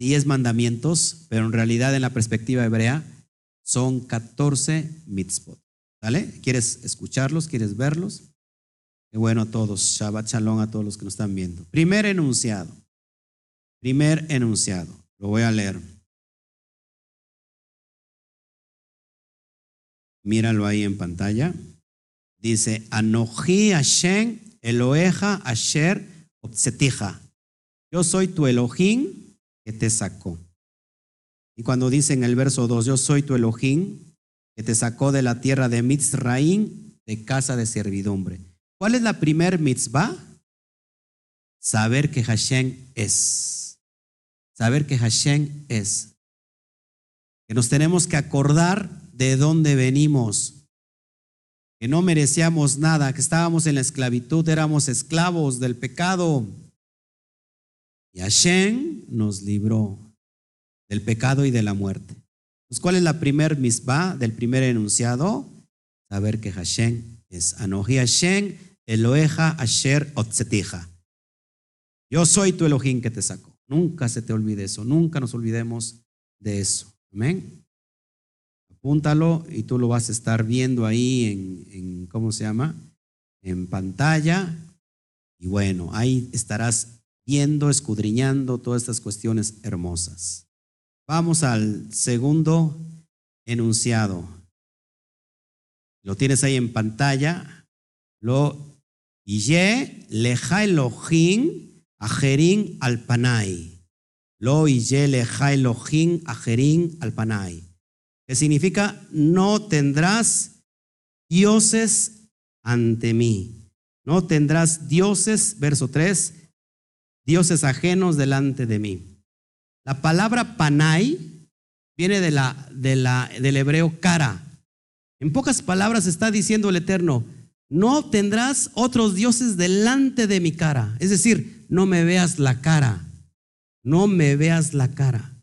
10 mandamientos, pero en realidad en la perspectiva hebrea son 14 mitzvot. ¿Vale? ¿Quieres escucharlos? ¿Quieres verlos? Qué bueno a todos. Shabbat Shalom a todos los que nos están viendo. Primer enunciado. Primer enunciado. Lo voy a leer. Míralo ahí en pantalla. Dice, Anoji Hashem Eloeja Asher Obsetija. Yo soy tu Elohim que te sacó. Y cuando dice en el verso 2, yo soy tu Elohim que te sacó de la tierra de Mitzraim, de casa de servidumbre. ¿Cuál es la primer mitzvah? Saber que Hashem es. Saber que Hashem es. Que nos tenemos que acordar de dónde venimos. Que no merecíamos nada, que estábamos en la esclavitud, éramos esclavos del pecado. Y Hashem nos libró del pecado y de la muerte. Pues, ¿Cuál es la primer misbah del primer enunciado? Saber que Hashem es Anoji Hashem, Eloeja Asher Otzetija. Yo soy tu Elohim que te sacó. Nunca se te olvide eso, nunca nos olvidemos de eso. Amén. Apúntalo y tú lo vas a estar viendo ahí en, en ¿cómo se llama? En pantalla. Y bueno, ahí estarás viendo, escudriñando todas estas cuestiones hermosas. Vamos al segundo enunciado. Lo tienes ahí en pantalla. Lo Iye leja Elohim ajerin alpanai. Lo Iye leja Elohim ajerin alpanai. Que significa no tendrás dioses ante mí. No tendrás dioses, verso 3, dioses ajenos delante de mí. La palabra panai viene de la, de la, del hebreo cara. En pocas palabras está diciendo el Eterno, no tendrás otros dioses delante de mi cara. Es decir, no me veas la cara. No me veas la cara.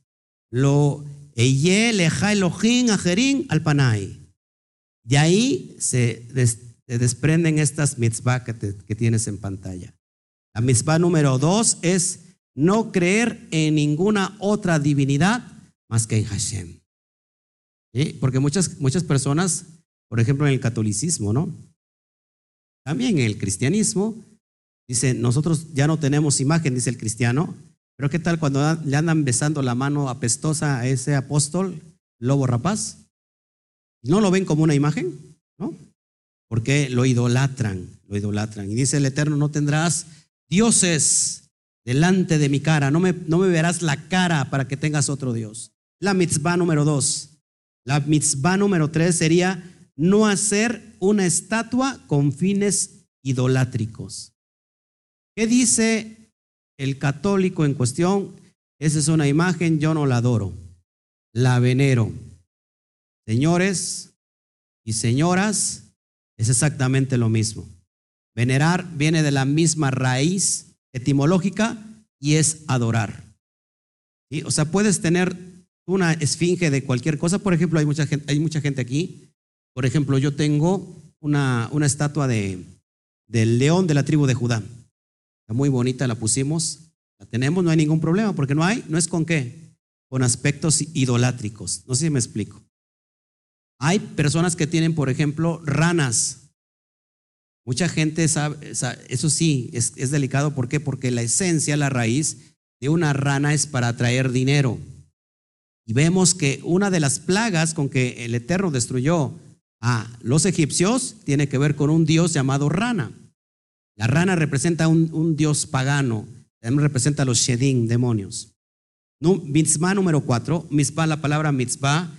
Lo eye leja Elohim ajerin al panai. De ahí se, desprenden estas mitzvah que, que tienes en pantalla. La misma número dos es no creer en ninguna otra divinidad más que en Hashem. Porque muchas, muchas personas, por ejemplo en el catolicismo, ¿no? También en el cristianismo, dicen, nosotros ya no tenemos imagen, dice el cristiano, pero ¿qué tal cuando le andan besando la mano apestosa a ese apóstol, lobo rapaz? ¿No lo ven como una imagen? ¿No? Porque lo idolatran, lo idolatran. Y dice el Eterno, no tendrás dioses delante de mi cara, no me, no me verás la cara para que tengas otro Dios. La mitzvah número dos. La mitzvah número tres sería no hacer una estatua con fines idolátricos. ¿Qué dice el católico en cuestión? Esa es una imagen, yo no la adoro, la venero. Señores y señoras, es exactamente lo mismo. Venerar viene de la misma raíz etimológica y es adorar. O sea, puedes tener una esfinge de cualquier cosa. Por ejemplo, hay mucha gente, hay mucha gente aquí. Por ejemplo, yo tengo una, una estatua de, del león de la tribu de Judá. Muy bonita, la pusimos. La tenemos, no hay ningún problema, porque no hay, no es con qué, con aspectos idolátricos. No sé si me explico. Hay personas que tienen, por ejemplo, ranas Mucha gente sabe, eso sí, es, delicado. ¿Por qué? Porque la esencia, la raíz de una rana es para atraer dinero. Y vemos que una de las plagas con que el Eterno destruyó a los egipcios tiene que ver con un dios llamado rana. La rana representa un, un dios pagano, también representa a los Shedim, demonios. Mitzvah número cuatro, mitzvah, la palabra mitzvah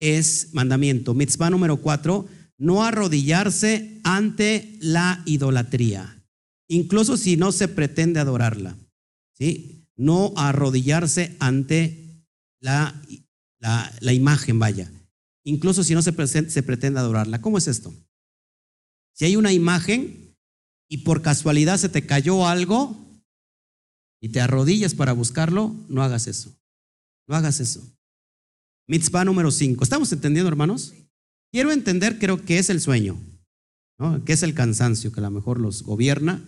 es mandamiento. Mitzvah número cuatro no arrodillarse ante la idolatría, incluso si no se pretende adorarla. ¿sí? No arrodillarse ante la, la, imagen, vaya, incluso si no se, se pretende adorarla. ¿Cómo es esto? Si hay una imagen y por casualidad se te cayó algo y te arrodillas para buscarlo, no hagas eso. No hagas eso. Mitzvah número 5. ¿Estamos entendiendo, hermanos? Quiero entender, creo que es el sueño, ¿no? que es el cansancio, que a lo mejor los gobierna,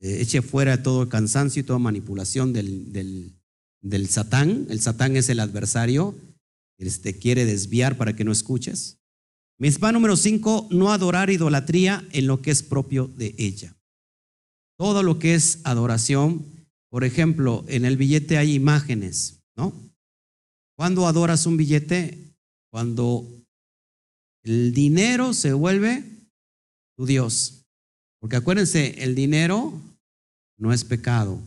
eh, eche fuera todo el cansancio y toda manipulación del, del Satán. El Satán es el adversario, te quiere desviar para que no escuches. Mitzvah número 5, no adorar idolatría en lo que es propio de ella. Todo lo que es adoración, por ejemplo, en el billete hay imágenes, ¿no? ¿Cuándo adoras un billete? Cuando el dinero se vuelve tu Dios. Porque acuérdense, el dinero no es pecado,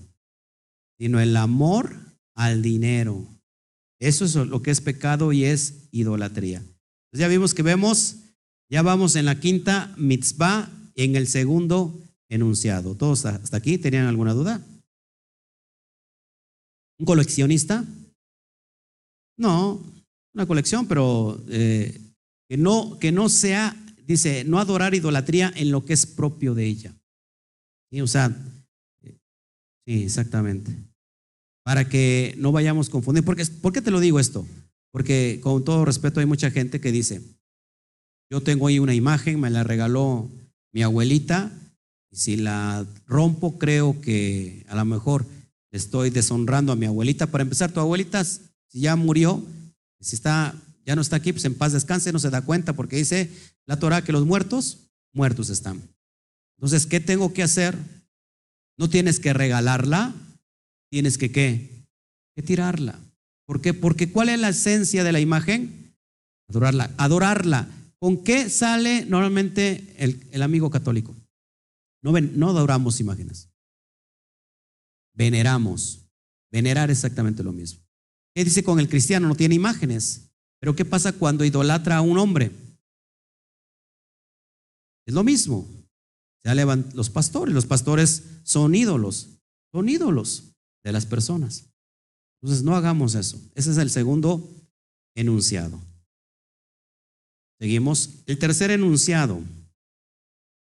sino el amor al dinero. Eso es lo que es pecado y es idolatría. Entonces ya vimos que vemos, ya vamos en la quinta mitzvah, en el segundo enunciado. ¿Todos hasta aquí tenían alguna duda? ¿Un coleccionista? No, una colección, pero eh, que, no, que no sea, dice, no adorar idolatría en lo que es propio de ella. O sea, eh, sí, exactamente para que no vayamos confundidos. Porque, ¿Por qué te lo digo esto? Porque con todo respeto hay mucha gente que dice, yo tengo ahí una imagen, me la regaló mi abuelita, y si la rompo creo que a lo mejor estoy deshonrando a mi abuelita. Para empezar, tu abuelita, si ya murió, si está, ya no está aquí, pues en paz descanse, no se da cuenta, porque dice la Torah que los muertos, muertos están. Entonces, ¿qué tengo que hacer? No tienes que regalarla, tienes que qué? Que tirarla. ¿Por qué? Porque ¿cuál es la esencia de la imagen? Adorarla. Adorarla. ¿Con qué sale normalmente el, amigo católico? No, ven, no adoramos imágenes. Veneramos. Venerar exactamente lo mismo. ¿Qué dice con el cristiano? No tiene imágenes. Pero ¿qué pasa cuando idolatra a un hombre? Es lo mismo. Se elevan los pastores. Los pastores son ídolos. Son ídolos de las personas. Entonces, no hagamos eso. Ese es el segundo enunciado. Seguimos. El tercer enunciado.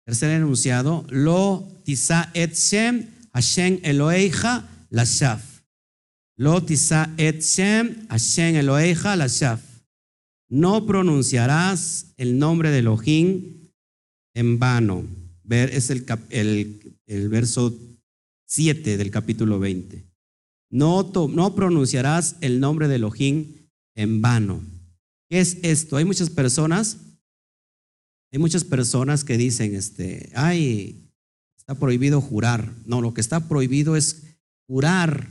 Tercer enunciado. Lo tisa et shem Hashem Eloheja shaf. Lo tisa et shem Hashem Eloheja shaf. No pronunciarás el nombre de Elohim en vano. Ver, es el, el, verso 7 del capítulo 20. No, no pronunciarás el nombre de Elohim en vano. ¿Qué es esto? Hay muchas personas, hay muchas personas que dicen, este, ay, está prohibido jurar. No, lo que está prohibido es jurar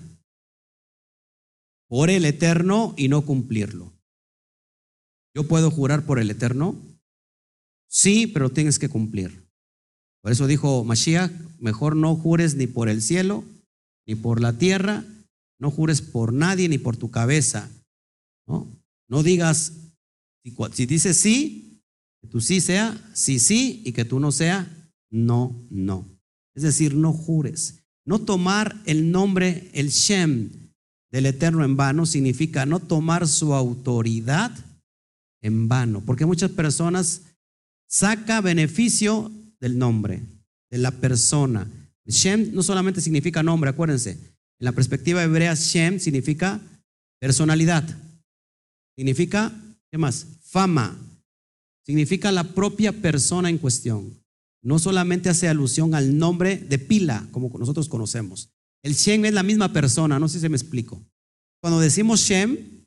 por el Eterno y no cumplirlo. ¿Yo puedo jurar por el Eterno? Sí, pero tienes que cumplir. Por eso dijo Mashiach, mejor no jures ni por el cielo, ni por la tierra, no jures por nadie ni por tu cabeza. No, no digas, si, dices sí, que tu sí sea sí, sí, y que tú no sea no, no. Es decir, no jures. No tomar el nombre, el Shem del Eterno en vano, significa no tomar su autoridad en vano. Porque muchas personas saca beneficio del nombre, de la persona. Shem no solamente significa nombre, acuérdense. En la perspectiva hebrea, Shem significa personalidad. Significa, ¿qué más? Fama. Significa la propia persona en cuestión. No solamente hace alusión al nombre de pila, como nosotros conocemos. El Shem es la misma persona, no sé si me explico. Cuando decimos Shem,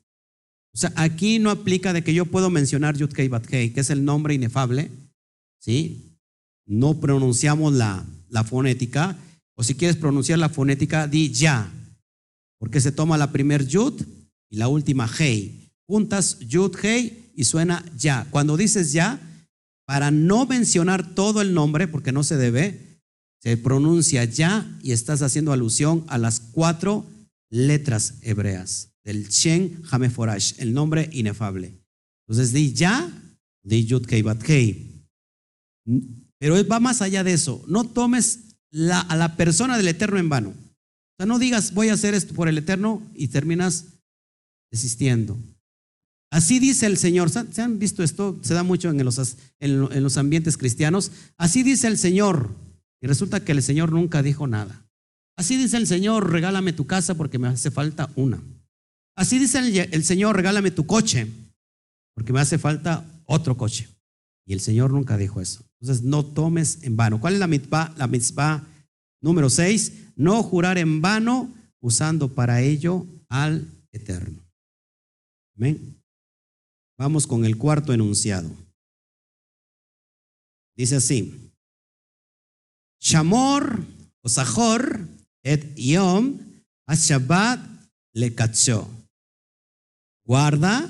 o sea, aquí no aplica de que yo puedo mencionar Yudkei Batkei, que es el nombre inefable, ¿sí? no pronunciamos la, fonética, o si quieres pronunciar la fonética, di ya, porque se toma la primer yud y la última hei. Juntas yud, hei y suena ya. Cuando dices ya, para no mencionar todo el nombre, porque no se debe, se pronuncia ya y estás haciendo alusión a las cuatro letras hebreas del Shen Hameforash, el nombre inefable. Entonces di ya, di yud, hei. Pero va más allá de eso. No tomes a la persona del Eterno en vano. O sea, no digas voy a hacer esto por el Eterno y terminas desistiendo. Así dice el Señor. ¿Se han visto esto? Se da mucho en los, en los ambientes cristianos. Así dice el Señor. Y resulta que el Señor nunca dijo nada. Así dice el Señor, regálame tu casa porque me hace falta una. Así dice el, Señor, regálame tu coche porque me hace falta otro coche. Y el Señor nunca dijo eso. Entonces, no tomes en vano. ¿Cuál es la mitzvah? La mitzvah número 6, no jurar en vano usando para ello al Eterno. Amén. Vamos con el cuarto enunciado. Dice así: Shamor o Sahor et Yom Shabbat le cachó. Guarda,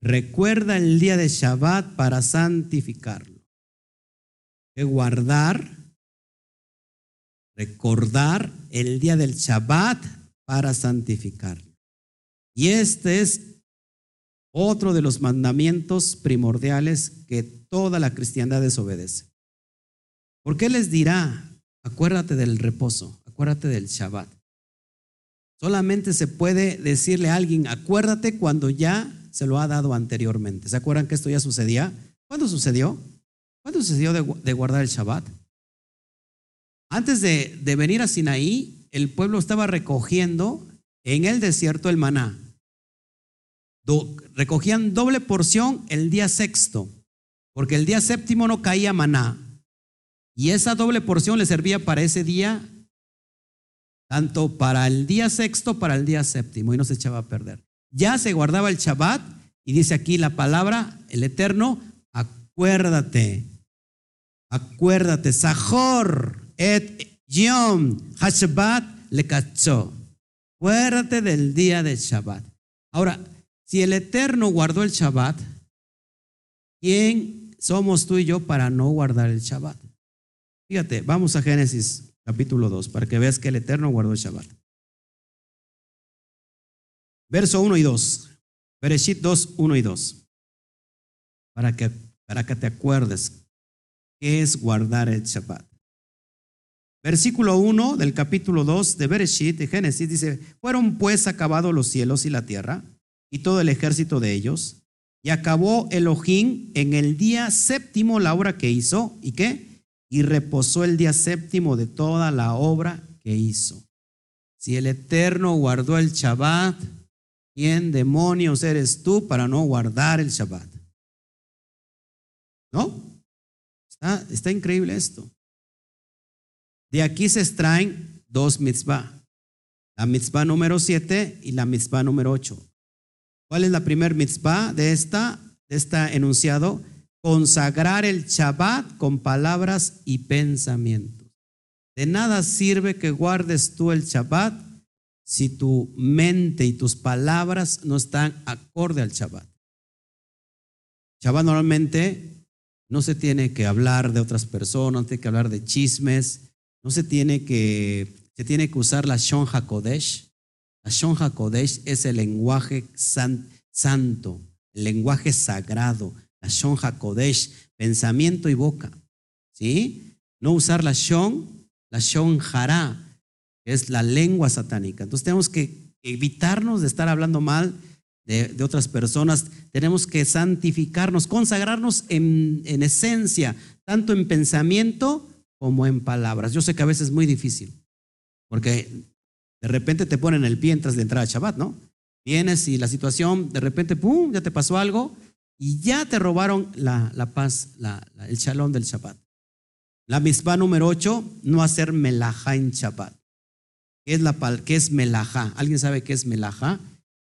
recuerda el día de Shabbat para santificarlo. Que guardar, recordar el día del Shabbat para santificarlo. Y este es otro de los mandamientos primordiales que toda la cristiandad desobedece. ¿Por qué les dirá, acuérdate del reposo, acuérdate del Shabbat? Solamente se puede decirle a alguien, acuérdate cuando ya se lo ha dado anteriormente. ¿Se acuerdan que esto ya sucedía? ¿Cuándo sucedió? ¿Cuándo sucedió de, guardar el Shabbat? Antes de, de venir a Sinaí, el pueblo estaba recogiendo en el desierto el maná. recogían doble porción el día sexto, porque el día séptimo no caía maná. Y esa doble porción le servía para ese día tanto para el día sexto, para el día séptimo, y no se echaba a perder. Ya se guardaba el Shabbat, y dice aquí la palabra, el Eterno, acuérdate, acuérdate, Sahor et Yom Hashabbat le cachó. Acuérdate del día del Shabbat. Ahora, si el Eterno guardó el Shabbat, ¿quién somos tú y yo para no guardar el Shabbat? Fíjate, vamos a Génesis capítulo 2, para que veas que el Eterno guardó el Shabbat. Verso 1 y 2. Bereshit 2, 1 y 2. Para que, para que te acuerdes qué es guardar el Shabbat. Versículo 1 del capítulo 2 de Bereshit, de Génesis, dice, fueron pues acabados los cielos y la tierra y todo el ejército de ellos, y acabó Elohim en el día séptimo la obra que hizo, ¿y qué? Y reposó el día séptimo de toda la obra que hizo. Si el Eterno guardó el Shabbat, ¿quién demonios eres tú para no guardar el Shabbat? ¿No? Está, increíble esto. De aquí se extraen dos mitzvah. La mitzvah número siete y la mitzvah número ocho. ¿Cuál es la primer mitzvah de esta, de esta enunciado? Consagrar el Shabbat con palabras y pensamientos. De nada sirve que guardes tú el Shabbat si tu mente y tus palabras no están acorde al Shabbat. Shabbat normalmente no se tiene que hablar de otras personas, no tiene que hablar de chismes, no se tiene que, se tiene que usar la Shon HaKodesh. La Shon HaKodesh es el lenguaje santo, el lenguaje sagrado, la Shon HaKodesh, pensamiento y boca. ¿Sí? No usar la Shon, la Shon Hara, que es la lengua satánica. Entonces tenemos que evitarnos de estar hablando mal de, otras personas. Tenemos que santificarnos, consagrarnos en, en esencia, tanto en pensamiento como en palabras. Yo sé que a veces es muy difícil, porque de repente te ponen el pie entras de entrada a Shabbat, ¿no? Vienes y la situación, de repente, ¡pum!, ya te pasó algo y ya te robaron la, paz, el shalom del Shabbat. La misma número 8, no hacer melajá en Shabbat. ¿Qué es, la, qué es melajá? ¿Alguien sabe qué es melajá?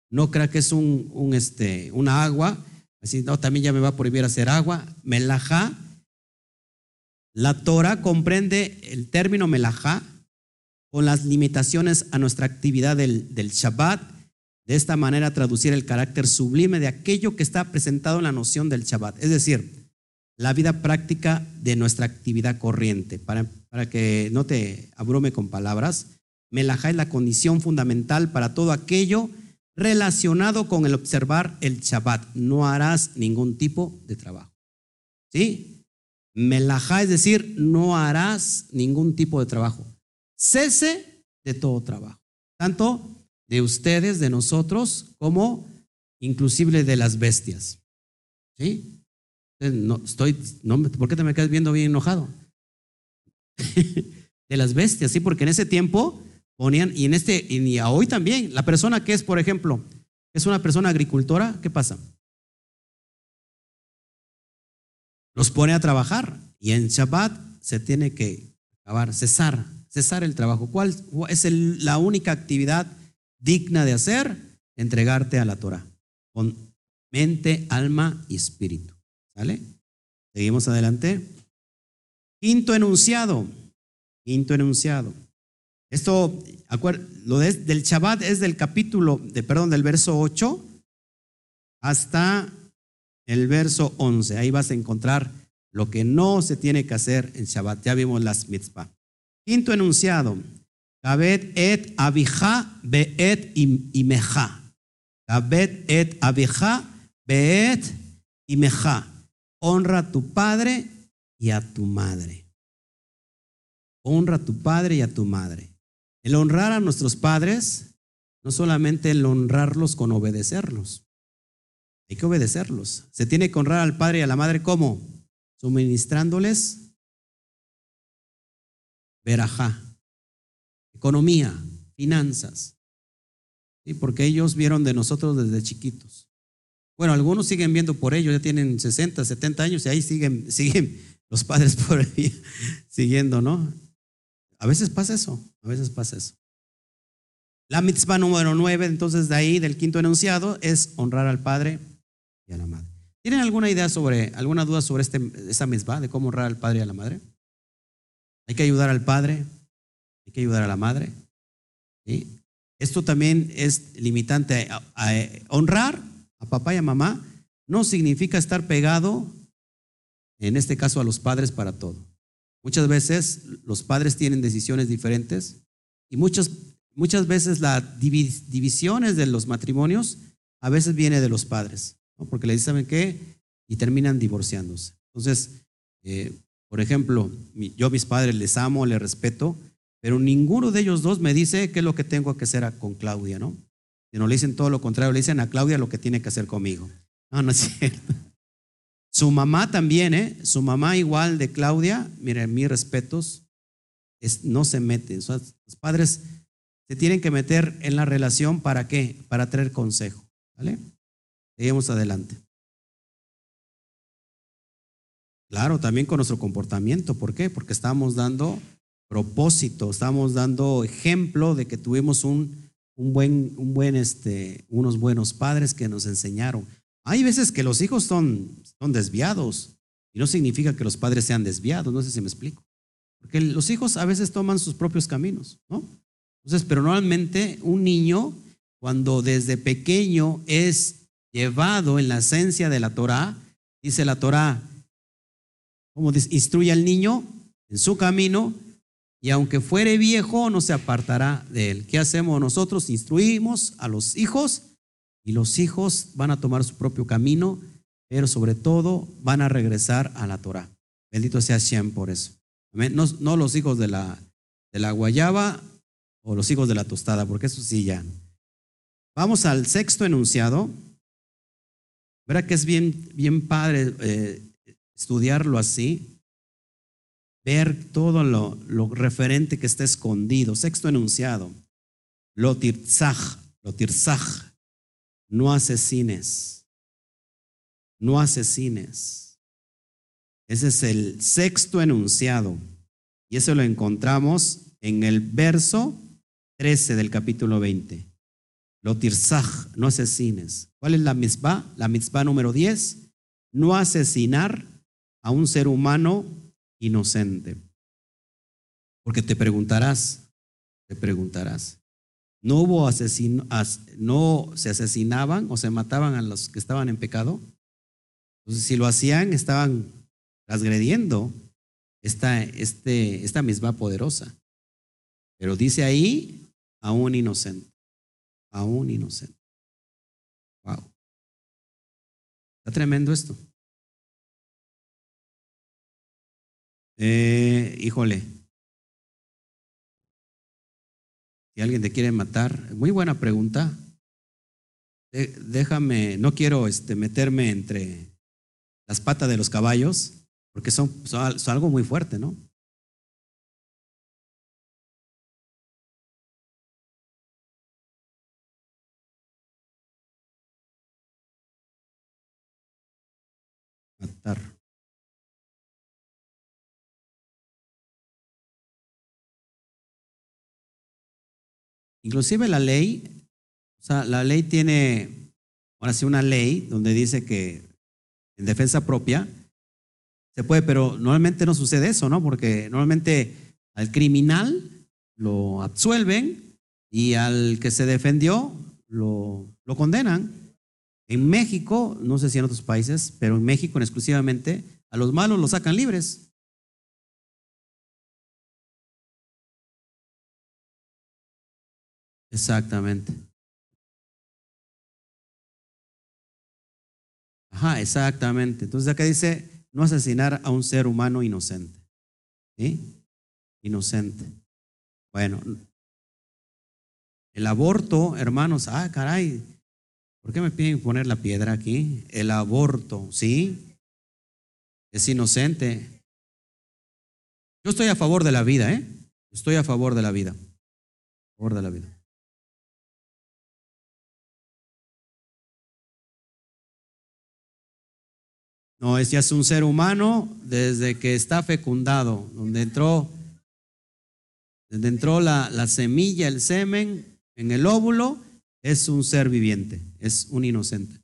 No crea que es un, un, este, una agua. Así, no, también ya me va a prohibir hacer agua. Melajá. La Torah comprende el término melajá con las limitaciones a nuestra actividad del, del Shabbat de esta manera traducir el carácter sublime de aquello que está presentado en la noción del Shabbat, es decir, la vida práctica de nuestra actividad corriente. Para, para que no te abrume con palabras, Melajá es la condición fundamental para todo aquello relacionado con el observar el Shabbat. No harás ningún tipo de trabajo. ¿Sí? Melajá es decir, no harás ningún tipo de trabajo. Cese de todo trabajo. Tanto de ustedes, de nosotros, como inclusive de las bestias. ¿Sí? No, estoy, ¿Por qué te me quedas viendo bien enojado? *laughs* de las bestias, sí, porque en ese tiempo ponían, y en este, y hoy también, la persona que es, por ejemplo, es una persona agricultora, ¿qué pasa? Los pone a trabajar y en Shabbat se tiene que acabar, cesar, cesar el trabajo. ¿Cuál es la única actividad digna de hacer, entregarte a la Torah, con mente, alma y espíritu. ¿Sale? Seguimos adelante. Quinto enunciado. Quinto enunciado. Esto, lo del Shabbat es del capítulo, de, perdón, del verso 8 hasta el verso 11. Ahí vas a encontrar lo que no se tiene que hacer en Shabbat. Ya vimos las mitzvah. Quinto enunciado. Kabet et abija beet imeja. Kabet et abija beet imeja. Honra a tu padre y a tu madre. Honra a tu padre y a tu madre. El honrar a nuestros padres, no solamente el honrarlos con obedecerlos. Hay que obedecerlos. Se tiene que honrar al padre y a la madre ¿cómo? Suministrándoles verajá, economía, finanzas. ¿Sí? Porque ellos vieron de nosotros desde chiquitos. Bueno, algunos siguen viendo por ellos, ya tienen 60, 70 años y ahí siguen, *laughs* siguen los padres por ahí siguiendo, ¿no? A veces pasa eso, a veces pasa eso. La mitzvah número 9, entonces de ahí, del quinto enunciado, es honrar al padre y a la madre. ¿Tienen alguna idea sobre, alguna duda sobre este, esta mitzvah, de cómo honrar al padre y a la madre? Hay que ayudar al padre, que ayudar a la madre. Esto también es limitante. A, honrar a papá y a mamá no significa estar pegado, en este caso a los padres para todo. Muchas veces los padres tienen decisiones diferentes y muchas, muchas veces las divisiones de los matrimonios a veces viene de los padres, porque le dicen, ¿saben qué? Y terminan divorciándose. Entonces, eh, por ejemplo, yo a mis padres les amo, les respeto, pero ninguno de ellos dos me dice qué es lo que tengo que hacer con Claudia, ¿no? Si no le dicen todo lo contrario, le dicen a Claudia lo que tiene que hacer conmigo. No, no es *laughs* cierto. Su mamá también, ¿eh? Su mamá igual de Claudia, miren, mis respetos, es, no se meten. los padres se tienen que meter en la relación para qué? Para traer consejo, ¿vale? Seguimos adelante. Claro, también con nuestro comportamiento. ¿Por qué? Porque estamos dando propósito, estamos dando ejemplo de que tuvimos un, un buen, un buen, este, unos buenos padres que nos enseñaron. Hay veces que los hijos son, son desviados y no significa que los padres sean desviados, no sé si me explico. Porque los hijos a veces toman sus propios caminos, ¿no? Entonces, pero normalmente un niño, cuando desde pequeño es llevado en la esencia de la Torah, dice la Torah, como instruye al niño en su camino, y aunque fuere viejo, no se apartará de él. ¿Qué hacemos nosotros? Instruimos a los hijos y los hijos van a tomar su propio camino, pero sobre todo van a regresar a la Torah. Bendito sea Shem por eso. No, los hijos de la, de la guayaba o los hijos de la tostada, porque eso sí ya. Vamos al sexto enunciado. Verá que es bien, bien padre eh, estudiarlo así, ver todo lo, referente que está escondido. Sexto enunciado. Lo tirzaj, lo tirzaj, no asesines, no asesines. Ese es el sexto enunciado. Y eso lo encontramos en el verso 13 del capítulo 20. Lo no asesines. ¿Cuál es la misma? La misma número 10. No asesinar a un ser humano inocente. Porque te preguntarás, te preguntarás, no hubo asesino, no se asesinaban o se mataban a los que estaban en pecado. Entonces, si lo hacían, estaban transgrediendo esta, este, esta misma poderosa. Pero dice ahí, a un inocente, a un inocente. Wow. Está tremendo esto. Eh, híjole, Si alguien te quiere matar, muy buena pregunta. Déjame, no quiero este, meterme entre las patas de los caballos, porque son, son, algo muy fuerte, ¿no? Matar. Inclusive la ley O sea, la ley tiene, ahora sí, una ley donde dice que en defensa propia se puede, pero normalmente no sucede eso, ¿no? Porque normalmente al criminal lo absuelven y al que se defendió lo, lo condenan. En México, no sé si en otros países, pero en México en exclusivamente, a los malos los sacan libres. Exactamente. Ajá, exactamente. Entonces acá dice, no asesinar a un ser humano inocente. ¿Sí? Inocente. Bueno, el aborto, hermanos, ah, caray, ¿por qué me piden poner la piedra aquí? El aborto, ¿sí? Es inocente. Yo estoy a favor de la vida, ¿eh? Estoy a favor de la vida. A favor de la vida. No, es ya es un ser humano desde que está fecundado, donde entró, donde entró la, la semilla, el semen, en el óvulo, es un ser viviente, es un inocente.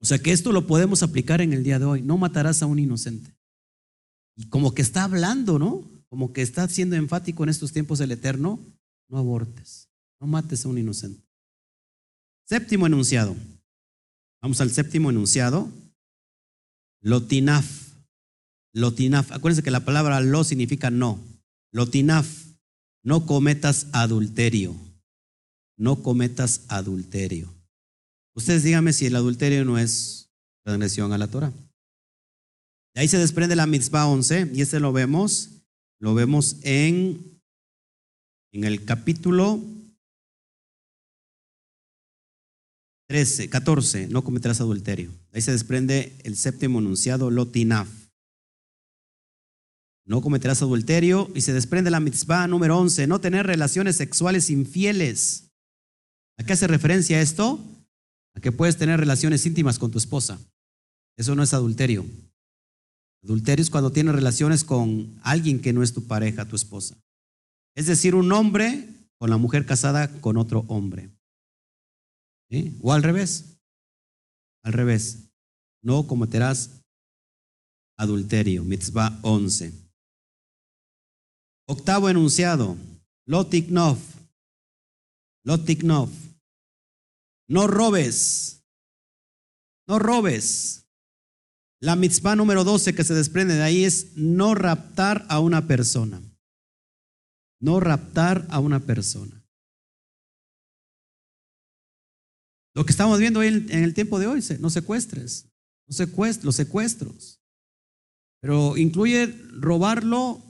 O sea que esto lo podemos aplicar en el día de hoy. No matarás a un inocente. Y como que está hablando, ¿no? Como que está siendo enfático en estos tiempos del Eterno. No abortes, no mates a un inocente. Séptimo enunciado. Vamos al séptimo enunciado. Lotinaf. Lotinaf. Acuérdense que la palabra lo significa no. Lotinaf. No cometas adulterio. No cometas adulterio. Ustedes díganme si el adulterio no es transgresión a la Torah. De ahí se desprende la mitzvah 11 y este lo vemos, lo vemos en, en el capítulo 13, 14, no cometerás adulterio. Ahí se desprende el séptimo enunciado, lotinaf. No cometerás adulterio y se desprende la mitzvah número 11, no tener relaciones sexuales infieles. ¿A qué hace referencia esto? A que puedes tener relaciones íntimas con tu esposa. Eso no es adulterio. Adulterio es cuando tienes relaciones con alguien que no es tu pareja, tu esposa. Es decir, un hombre con la mujer casada con otro hombre. O al revés. Al revés. No cometerás adulterio. Mitzvah 11. Octavo enunciado. Lotiknov. Lotiknov. No robes. No robes. La mitzvah número 12 que se desprende de ahí es no raptar a una persona. No raptar a una persona. Lo que estamos viendo en el tiempo de hoy, no secuestres, los secuestros. Pero incluye robarlo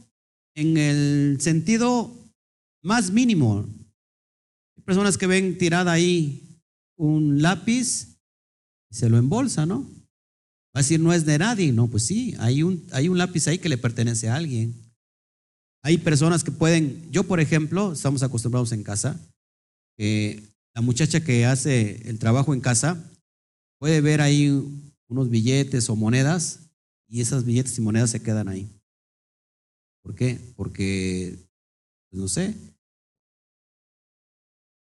en el sentido más mínimo. Hay personas que ven tirada ahí un lápiz y se lo embolsa, ¿no? Va a decir, no es de nadie. No, pues sí, hay un, hay un lápiz ahí que le pertenece a alguien. Hay personas que pueden, yo por ejemplo, estamos acostumbrados en casa, la muchacha que hace el trabajo en casa puede ver ahí unos billetes o monedas y esas billetes y monedas se quedan ahí. ¿Por qué? Porque, pues no sé.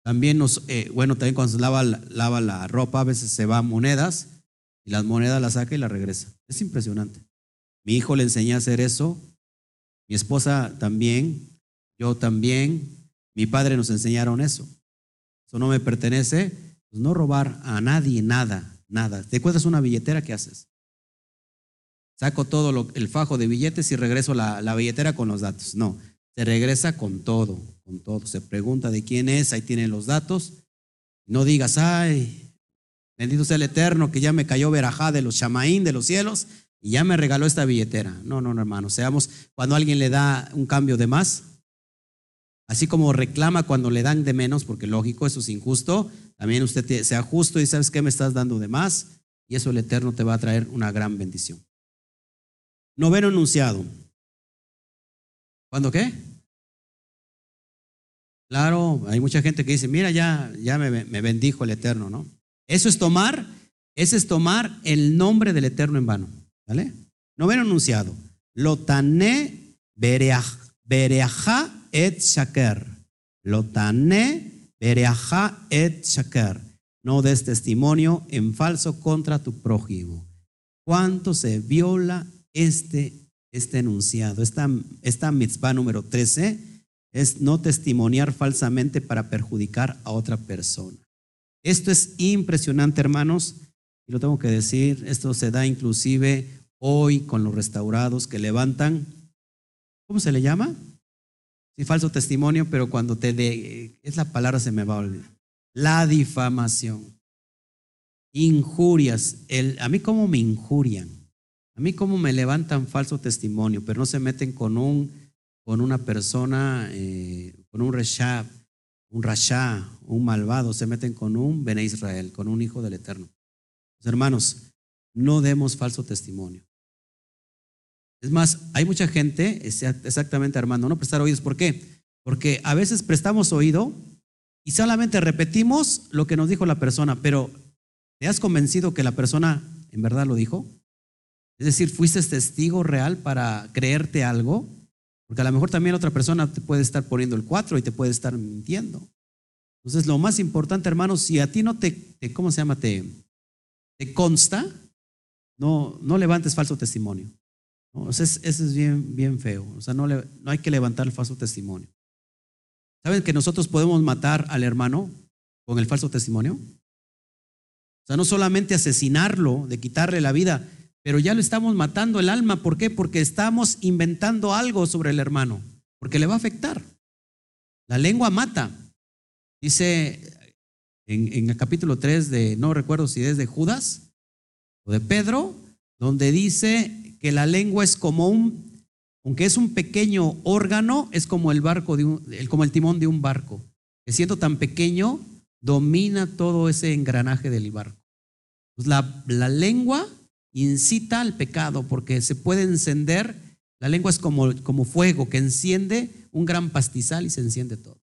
También nos, eh, bueno, también cuando se lava, lava la ropa, a veces se van monedas y las monedas las saca y las regresa. Es impresionante. Mi hijo le enseñé a hacer eso, mi esposa también, yo también, mi padre nos enseñaron eso eso no me pertenece, pues no robar a nadie nada, nada. ¿Te encuentras una billetera? ¿Qué haces? Saco todo el fajo de billetes y regreso la, la billetera con los datos. No, se regresa con todo, con todo. Se pregunta de quién es, ahí tienen los datos. No digas, ay, bendito sea el Eterno que ya me cayó verajá de los chamaín de los cielos y ya me regaló esta billetera. No, no, no, hermano. Seamos, cuando alguien le da un cambio de más, Así como reclama cuando le dan de menos, porque lógico, eso es injusto, también usted sea justo y sabes que me estás dando de más, y eso el Eterno te va a traer una gran bendición. Noveno enunciado. ¿Cuándo qué? Claro, hay mucha gente que dice, mira, ya, ya me, bendijo el Eterno, ¿no? Eso es tomar, eso es tomar el nombre del Eterno en vano. ¿Vale? Noveno enunciado. Lotané bereajá et shaker. Lotane Bereaja et shakar. No des testimonio en falso contra tu prójimo. ¿Cuánto se viola este, este enunciado? Esta, esta mitzvah número 13 es no testimoniar falsamente para perjudicar a otra persona. Esto es impresionante, hermanos, y lo tengo que decir, esto se da inclusive hoy con los restaurados que levantan, ¿cómo se le llama? Sí, falso testimonio, pero cuando te de, es la palabra se me va a olvidar. La difamación. Injurias. El, a mí cómo me injurian. A mí cómo me levantan falso testimonio, pero no se meten con un con una persona, eh, con un reshab, un rasha, un malvado, se meten con un Bene Israel, con un hijo del Eterno. hermanos, no demos falso testimonio. Es más, hay mucha gente, exactamente Armando, no prestar oídos. ¿Por qué? Porque a veces prestamos oído y solamente repetimos lo que nos dijo la persona, pero ¿te has convencido que la persona en verdad lo dijo? Es decir, ¿fuiste testigo real para creerte algo? Porque a lo mejor también otra persona te puede estar poniendo el cuatro y te puede estar mintiendo. Entonces, lo más importante, hermanos, si a ti no te, ¿cómo se llama? Te, te consta, no, no levantes falso testimonio. Eso, es, bien, bien feo. O sea, no, no hay que levantar el falso testimonio. ¿Saben que nosotros podemos matar al hermano con el falso testimonio? O sea, no solamente asesinarlo, de quitarle la vida, pero ya lo estamos matando el alma. ¿Por qué? Porque estamos inventando algo sobre el hermano, porque le va a afectar. La lengua mata. Dice en, en el capítulo 3 de, no recuerdo si es de Judas o de Pedro, donde dice que la lengua es como un, aunque es un pequeño órgano, es como el barco de un, como el timón de un barco, que siendo tan pequeño, domina todo ese engranaje del barco. Pues la, la lengua incita al pecado porque se puede encender, la lengua es como, como fuego que enciende un gran pastizal y se enciende todo.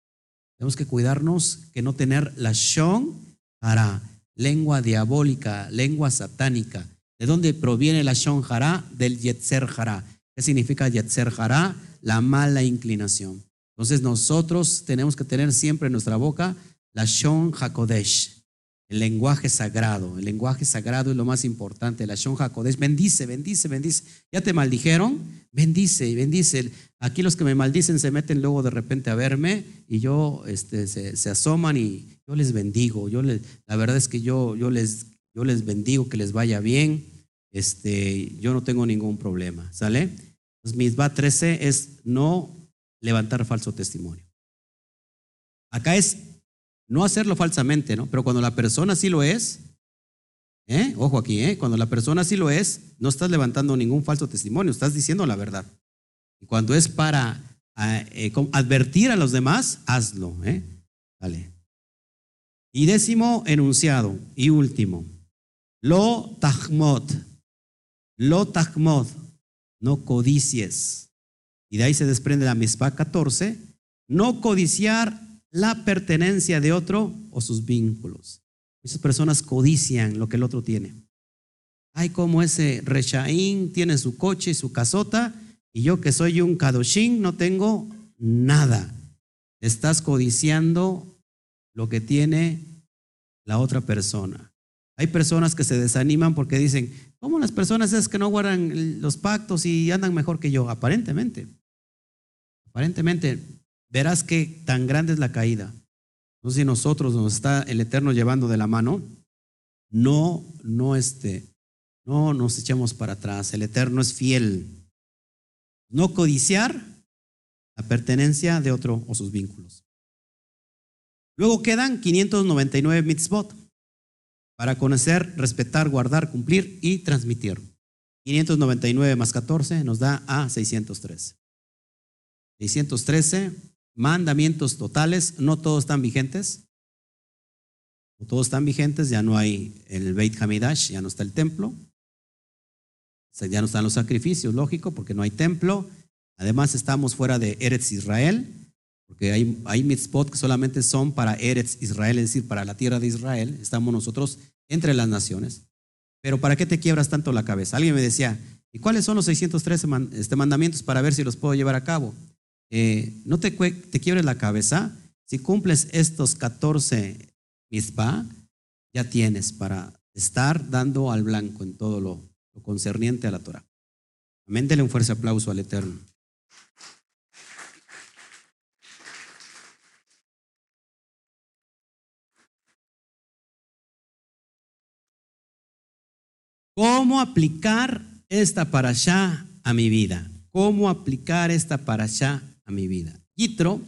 Tenemos que cuidarnos que no tener la shon para lengua diabólica, lengua satánica, ¿De dónde proviene la Shon Hara? Del Yetzer Hara. ¿Qué significa Yetzer Hara? La mala inclinación. Entonces nosotros tenemos que tener siempre en nuestra boca la Shon HaKodesh, el lenguaje sagrado. El lenguaje sagrado es lo más importante. La Shon HaKodesh, bendice, bendice, bendice. ¿Ya te maldijeron? Bendice bendice. Aquí los que me maldicen se meten luego de repente a verme y yo este, se, asoman y yo les bendigo. Yo les, la verdad es que yo, yo, les, yo les bendigo que les vaya bien este, yo no tengo ningún problema, ¿sale? Entonces, misba 13 es no levantar falso testimonio. Acá es no hacerlo falsamente, ¿no? Pero cuando la persona sí lo es, ¿eh? ojo aquí, ¿eh? cuando la persona sí lo es, no estás levantando ningún falso testimonio, estás diciendo la verdad. Y cuando es para eh, advertir a los demás, hazlo, ¿eh? Vale. Y décimo enunciado y último, lo tahmot, lo takmod, no codicies. Y de ahí se desprende la mispa 14, no codiciar la pertenencia de otro o sus vínculos. Esas personas codician lo que el otro tiene. Ay, como ese Rechaín tiene su coche y su casota, y yo que soy un Kadoshin no tengo nada. Estás codiciando lo que tiene la otra persona. Hay personas que se desaniman porque dicen, ¿Cómo las personas es que no guardan los pactos y andan mejor que yo? Aparentemente. Aparentemente, verás que tan grande es la caída. No sé si nosotros nos está el Eterno llevando de la mano, no, no este, no nos echemos para atrás. El Eterno es fiel. No codiciar la pertenencia de otro o sus vínculos. Luego quedan 599 mitzvot para conocer, respetar, guardar, cumplir y transmitir. 599 más 14 nos da a 613. 613 mandamientos totales, no todos están vigentes. No todos están vigentes, ya no hay el Beit Hamidash, ya no está el templo. Ya no están los sacrificios, lógico, porque no hay templo. Además estamos fuera de Eretz Israel, porque hay, hay que solamente son para Eretz Israel, es decir, para la tierra de Israel. Estamos nosotros entre las naciones. Pero ¿para qué te quiebras tanto la cabeza? Alguien me decía, ¿y cuáles son los 613 este, mandamientos para ver si los puedo llevar a cabo? Eh, no te, te quiebres la cabeza Si cumples estos 14 mispa, ya tienes para estar dando al blanco en todo lo, lo concerniente a la Torah. Amén, dele un fuerte aplauso al Eterno. ¿Cómo aplicar esta para allá a mi vida? ¿Cómo aplicar esta para allá a mi vida? Yitro,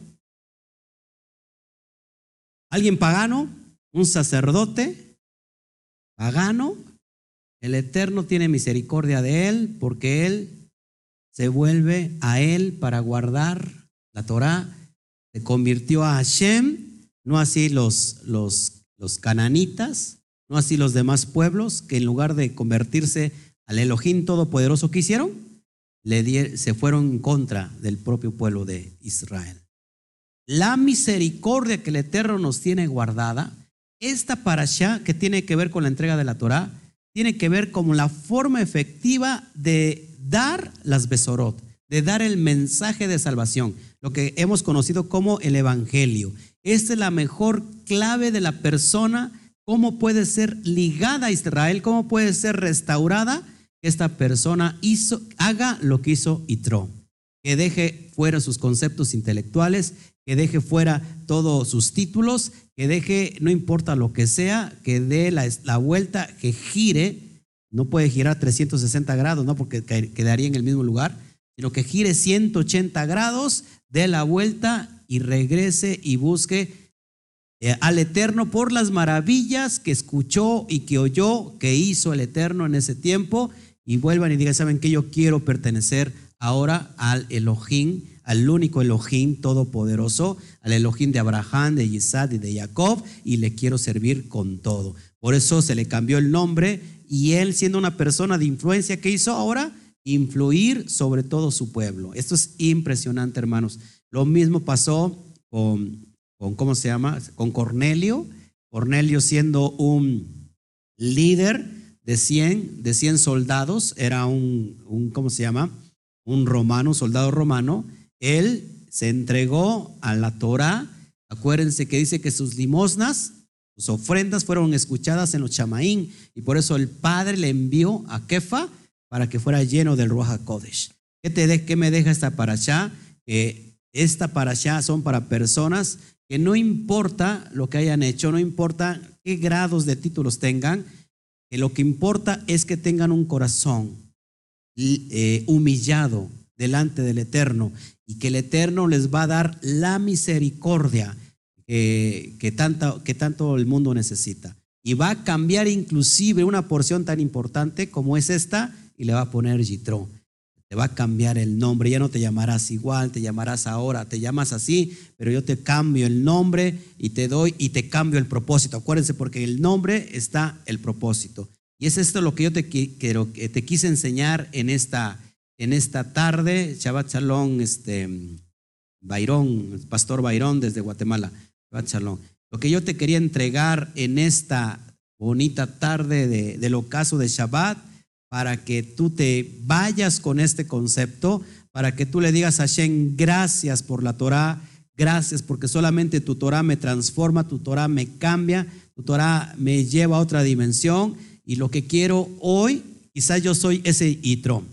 alguien pagano, un sacerdote pagano, el Eterno tiene misericordia de él porque él se vuelve a él para guardar la Torah, se convirtió a Hashem, no así los, los, los cananitas, no así los demás pueblos que en lugar de convertirse al Elohim Todopoderoso que hicieron, se fueron en contra del propio pueblo de Israel. La misericordia que el Eterno nos tiene guardada, esta parasha que tiene que ver con la entrega de la Torah, tiene que ver con la forma efectiva de dar las besorot, de dar el mensaje de salvación, lo que hemos conocido como el Evangelio. Esta es la mejor clave de la persona cómo puede ser ligada a Israel, cómo puede ser restaurada, esta persona haga lo que hizo Itro, que deje fuera sus conceptos intelectuales, que deje fuera todos sus títulos, que deje, no importa lo que sea, que dé la, la vuelta, que gire, no puede girar 360 grados, no porque quedaría en el mismo lugar, sino que gire 180 grados, dé la vuelta y regrese y busque eh, al Eterno por las maravillas que escuchó y que oyó que hizo el Eterno en ese tiempo y vuelvan y digan, ¿saben que Yo quiero pertenecer ahora al Elohim, al único Elohim todopoderoso, al Elohim de Abraham, de Isaac y de Jacob y le quiero servir con todo. Por eso se le cambió el nombre y él siendo una persona de influencia, ¿qué hizo ahora? Influir sobre todo su pueblo. Esto es impresionante, hermanos. Lo mismo pasó con con, ¿cómo se llama? Con Cornelio. Cornelio siendo un líder de 100, de 100 soldados, era un, un, ¿cómo se llama? Un romano, un soldado romano. Él se entregó a la Torah. Acuérdense que dice que sus limosnas, sus ofrendas fueron escuchadas en los chamaín y por eso el Padre le envió a Kefa para que fuera lleno del Ruach HaKodesh. ¿Qué, te ¿Qué me deja esta para allá? Esta para allá son para personas que no importa lo que hayan hecho, no importa qué grados de títulos tengan, que lo que importa es que tengan un corazón eh, humillado delante del Eterno y que el Eterno les va a dar la misericordia que, tanto, el mundo necesita. Y va a cambiar inclusive una porción tan importante como es esta y le va a poner Yitro va a cambiar el nombre, ya no te llamarás igual, te llamarás ahora, te llamas así, pero yo te cambio el nombre y te doy y te cambio el propósito. Acuérdense, porque en el nombre está el propósito. Y es esto lo que yo te, quiero, te quise enseñar en esta, en esta tarde. Shabbat Shalom, este, Bayrón, Pastor Bayrón desde Guatemala. Shabbat Shalom. Lo que yo te quería entregar en esta bonita tarde de, del ocaso de Shabbat para que tú te vayas con este concepto, para que tú le digas a Hashem, gracias por la Torah, gracias porque solamente tu Torah me transforma, tu Torah me cambia, tu Torah me lleva a otra dimensión y lo que quiero hoy, quizás yo soy ese Itro,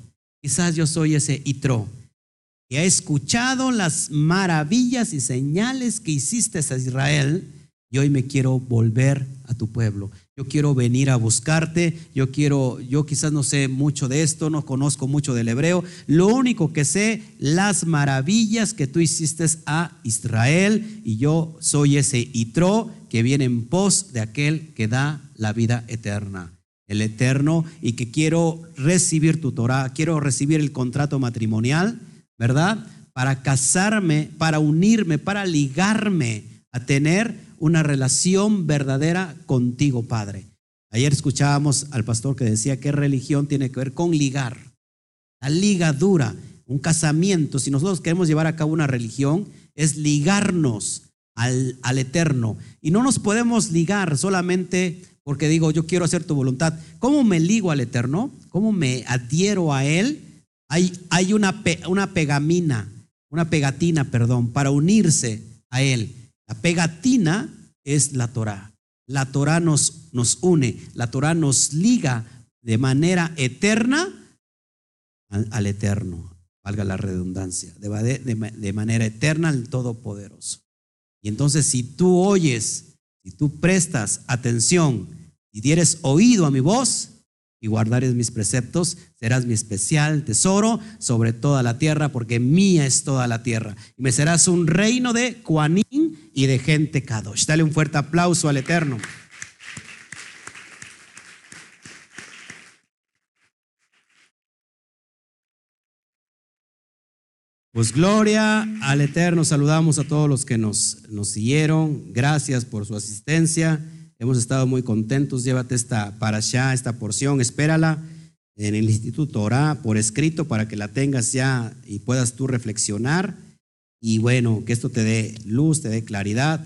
quizás yo soy ese Itro, que ha escuchado las maravillas y señales que hiciste a Israel y hoy me quiero volver a tu pueblo. Yo quiero venir a buscarte, yo quiero, yo quizás no sé mucho de esto, no conozco mucho del hebreo, lo único que sé, las maravillas que tú hiciste a Israel y yo soy ese Itro que viene en pos de aquel que da la vida eterna, el eterno y que quiero recibir tu Torah, quiero recibir el contrato matrimonial, ¿verdad? Para casarme, para unirme, para ligarme a tener una relación verdadera contigo, Padre. Ayer escuchábamos al pastor que decía que religión tiene que ver con ligar, la ligadura, un casamiento. Si nosotros queremos llevar a cabo una religión, es ligarnos al, al eterno. Y no nos podemos ligar solamente porque digo, yo quiero hacer tu voluntad. ¿Cómo me ligo al eterno? ¿Cómo me adhiero a él? Hay, hay una, una pegamina, una pegatina, perdón, para unirse a él. La pegatina es la Torah. La Torah nos, nos une, la Torah nos liga de manera eterna al, eterno, valga la redundancia, de, manera eterna al Todopoderoso. Y entonces si tú oyes, si tú prestas atención y dieres oído a mi voz y guardares mis preceptos, serás mi especial tesoro sobre toda la tierra, porque mía es toda la tierra. Y me serás un reino de Cuanín y de gente Kadosh. Dale un fuerte aplauso al Eterno. Pues gloria al Eterno. Saludamos a todos los que nos, nos siguieron. Gracias por su asistencia. Hemos estado muy contentos. Llévate esta para allá, esta porción. Espérala en el Instituto Orá por escrito para que la tengas ya y puedas tú reflexionar. Y bueno, que esto te dé luz, te dé claridad.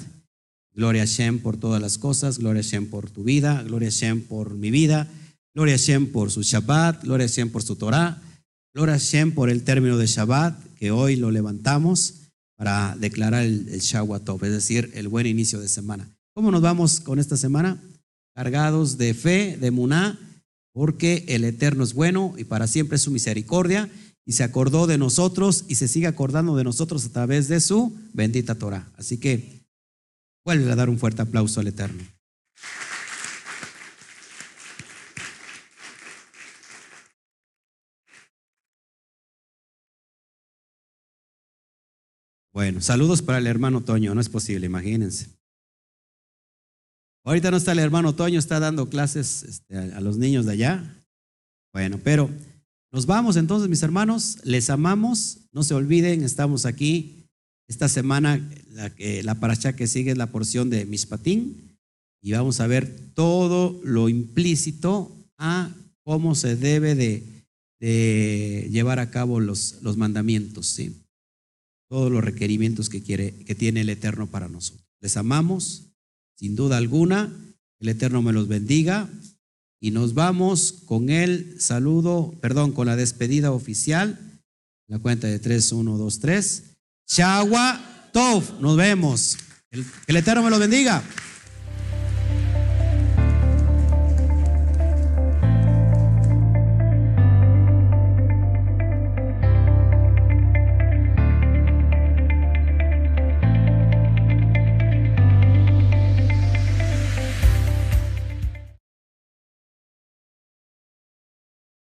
Gloria a Shem por todas las cosas. Gloria a Shem por tu vida. Gloria a Shem por mi vida. Gloria a Shem por su Shabbat. Gloria a Shem por su Torah. Gloria a Shem por el término de Shabbat que hoy lo levantamos para declarar el, el Shawatov, es decir, el buen inicio de semana. ¿Cómo nos vamos con esta semana? Cargados de fe, de muná, porque el Eterno es bueno y para siempre su misericordia y se acordó de nosotros y se sigue acordando de nosotros a través de su bendita Torah. Así que vuelve a dar un fuerte aplauso al Eterno. Bueno, saludos para el hermano Toño, no es posible, imagínense. Ahorita no está el hermano Toño, está dando clases este, a, a los niños de allá. Bueno, pero nos vamos entonces, mis hermanos, les amamos, no se olviden, estamos aquí. Esta semana, la, la paracha que sigue es la porción de Mishpatín y vamos a ver todo lo implícito a cómo se debe de, llevar a cabo los, mandamientos, ¿sí? todos los requerimientos que tiene el Eterno para nosotros. Les amamos, sin duda alguna. El Eterno me los bendiga. Y nos vamos con el saludo, perdón, con la despedida oficial. La cuenta de 3, 1, 2, 3. Shagua Tov. Nos vemos. El, el Eterno me los bendiga.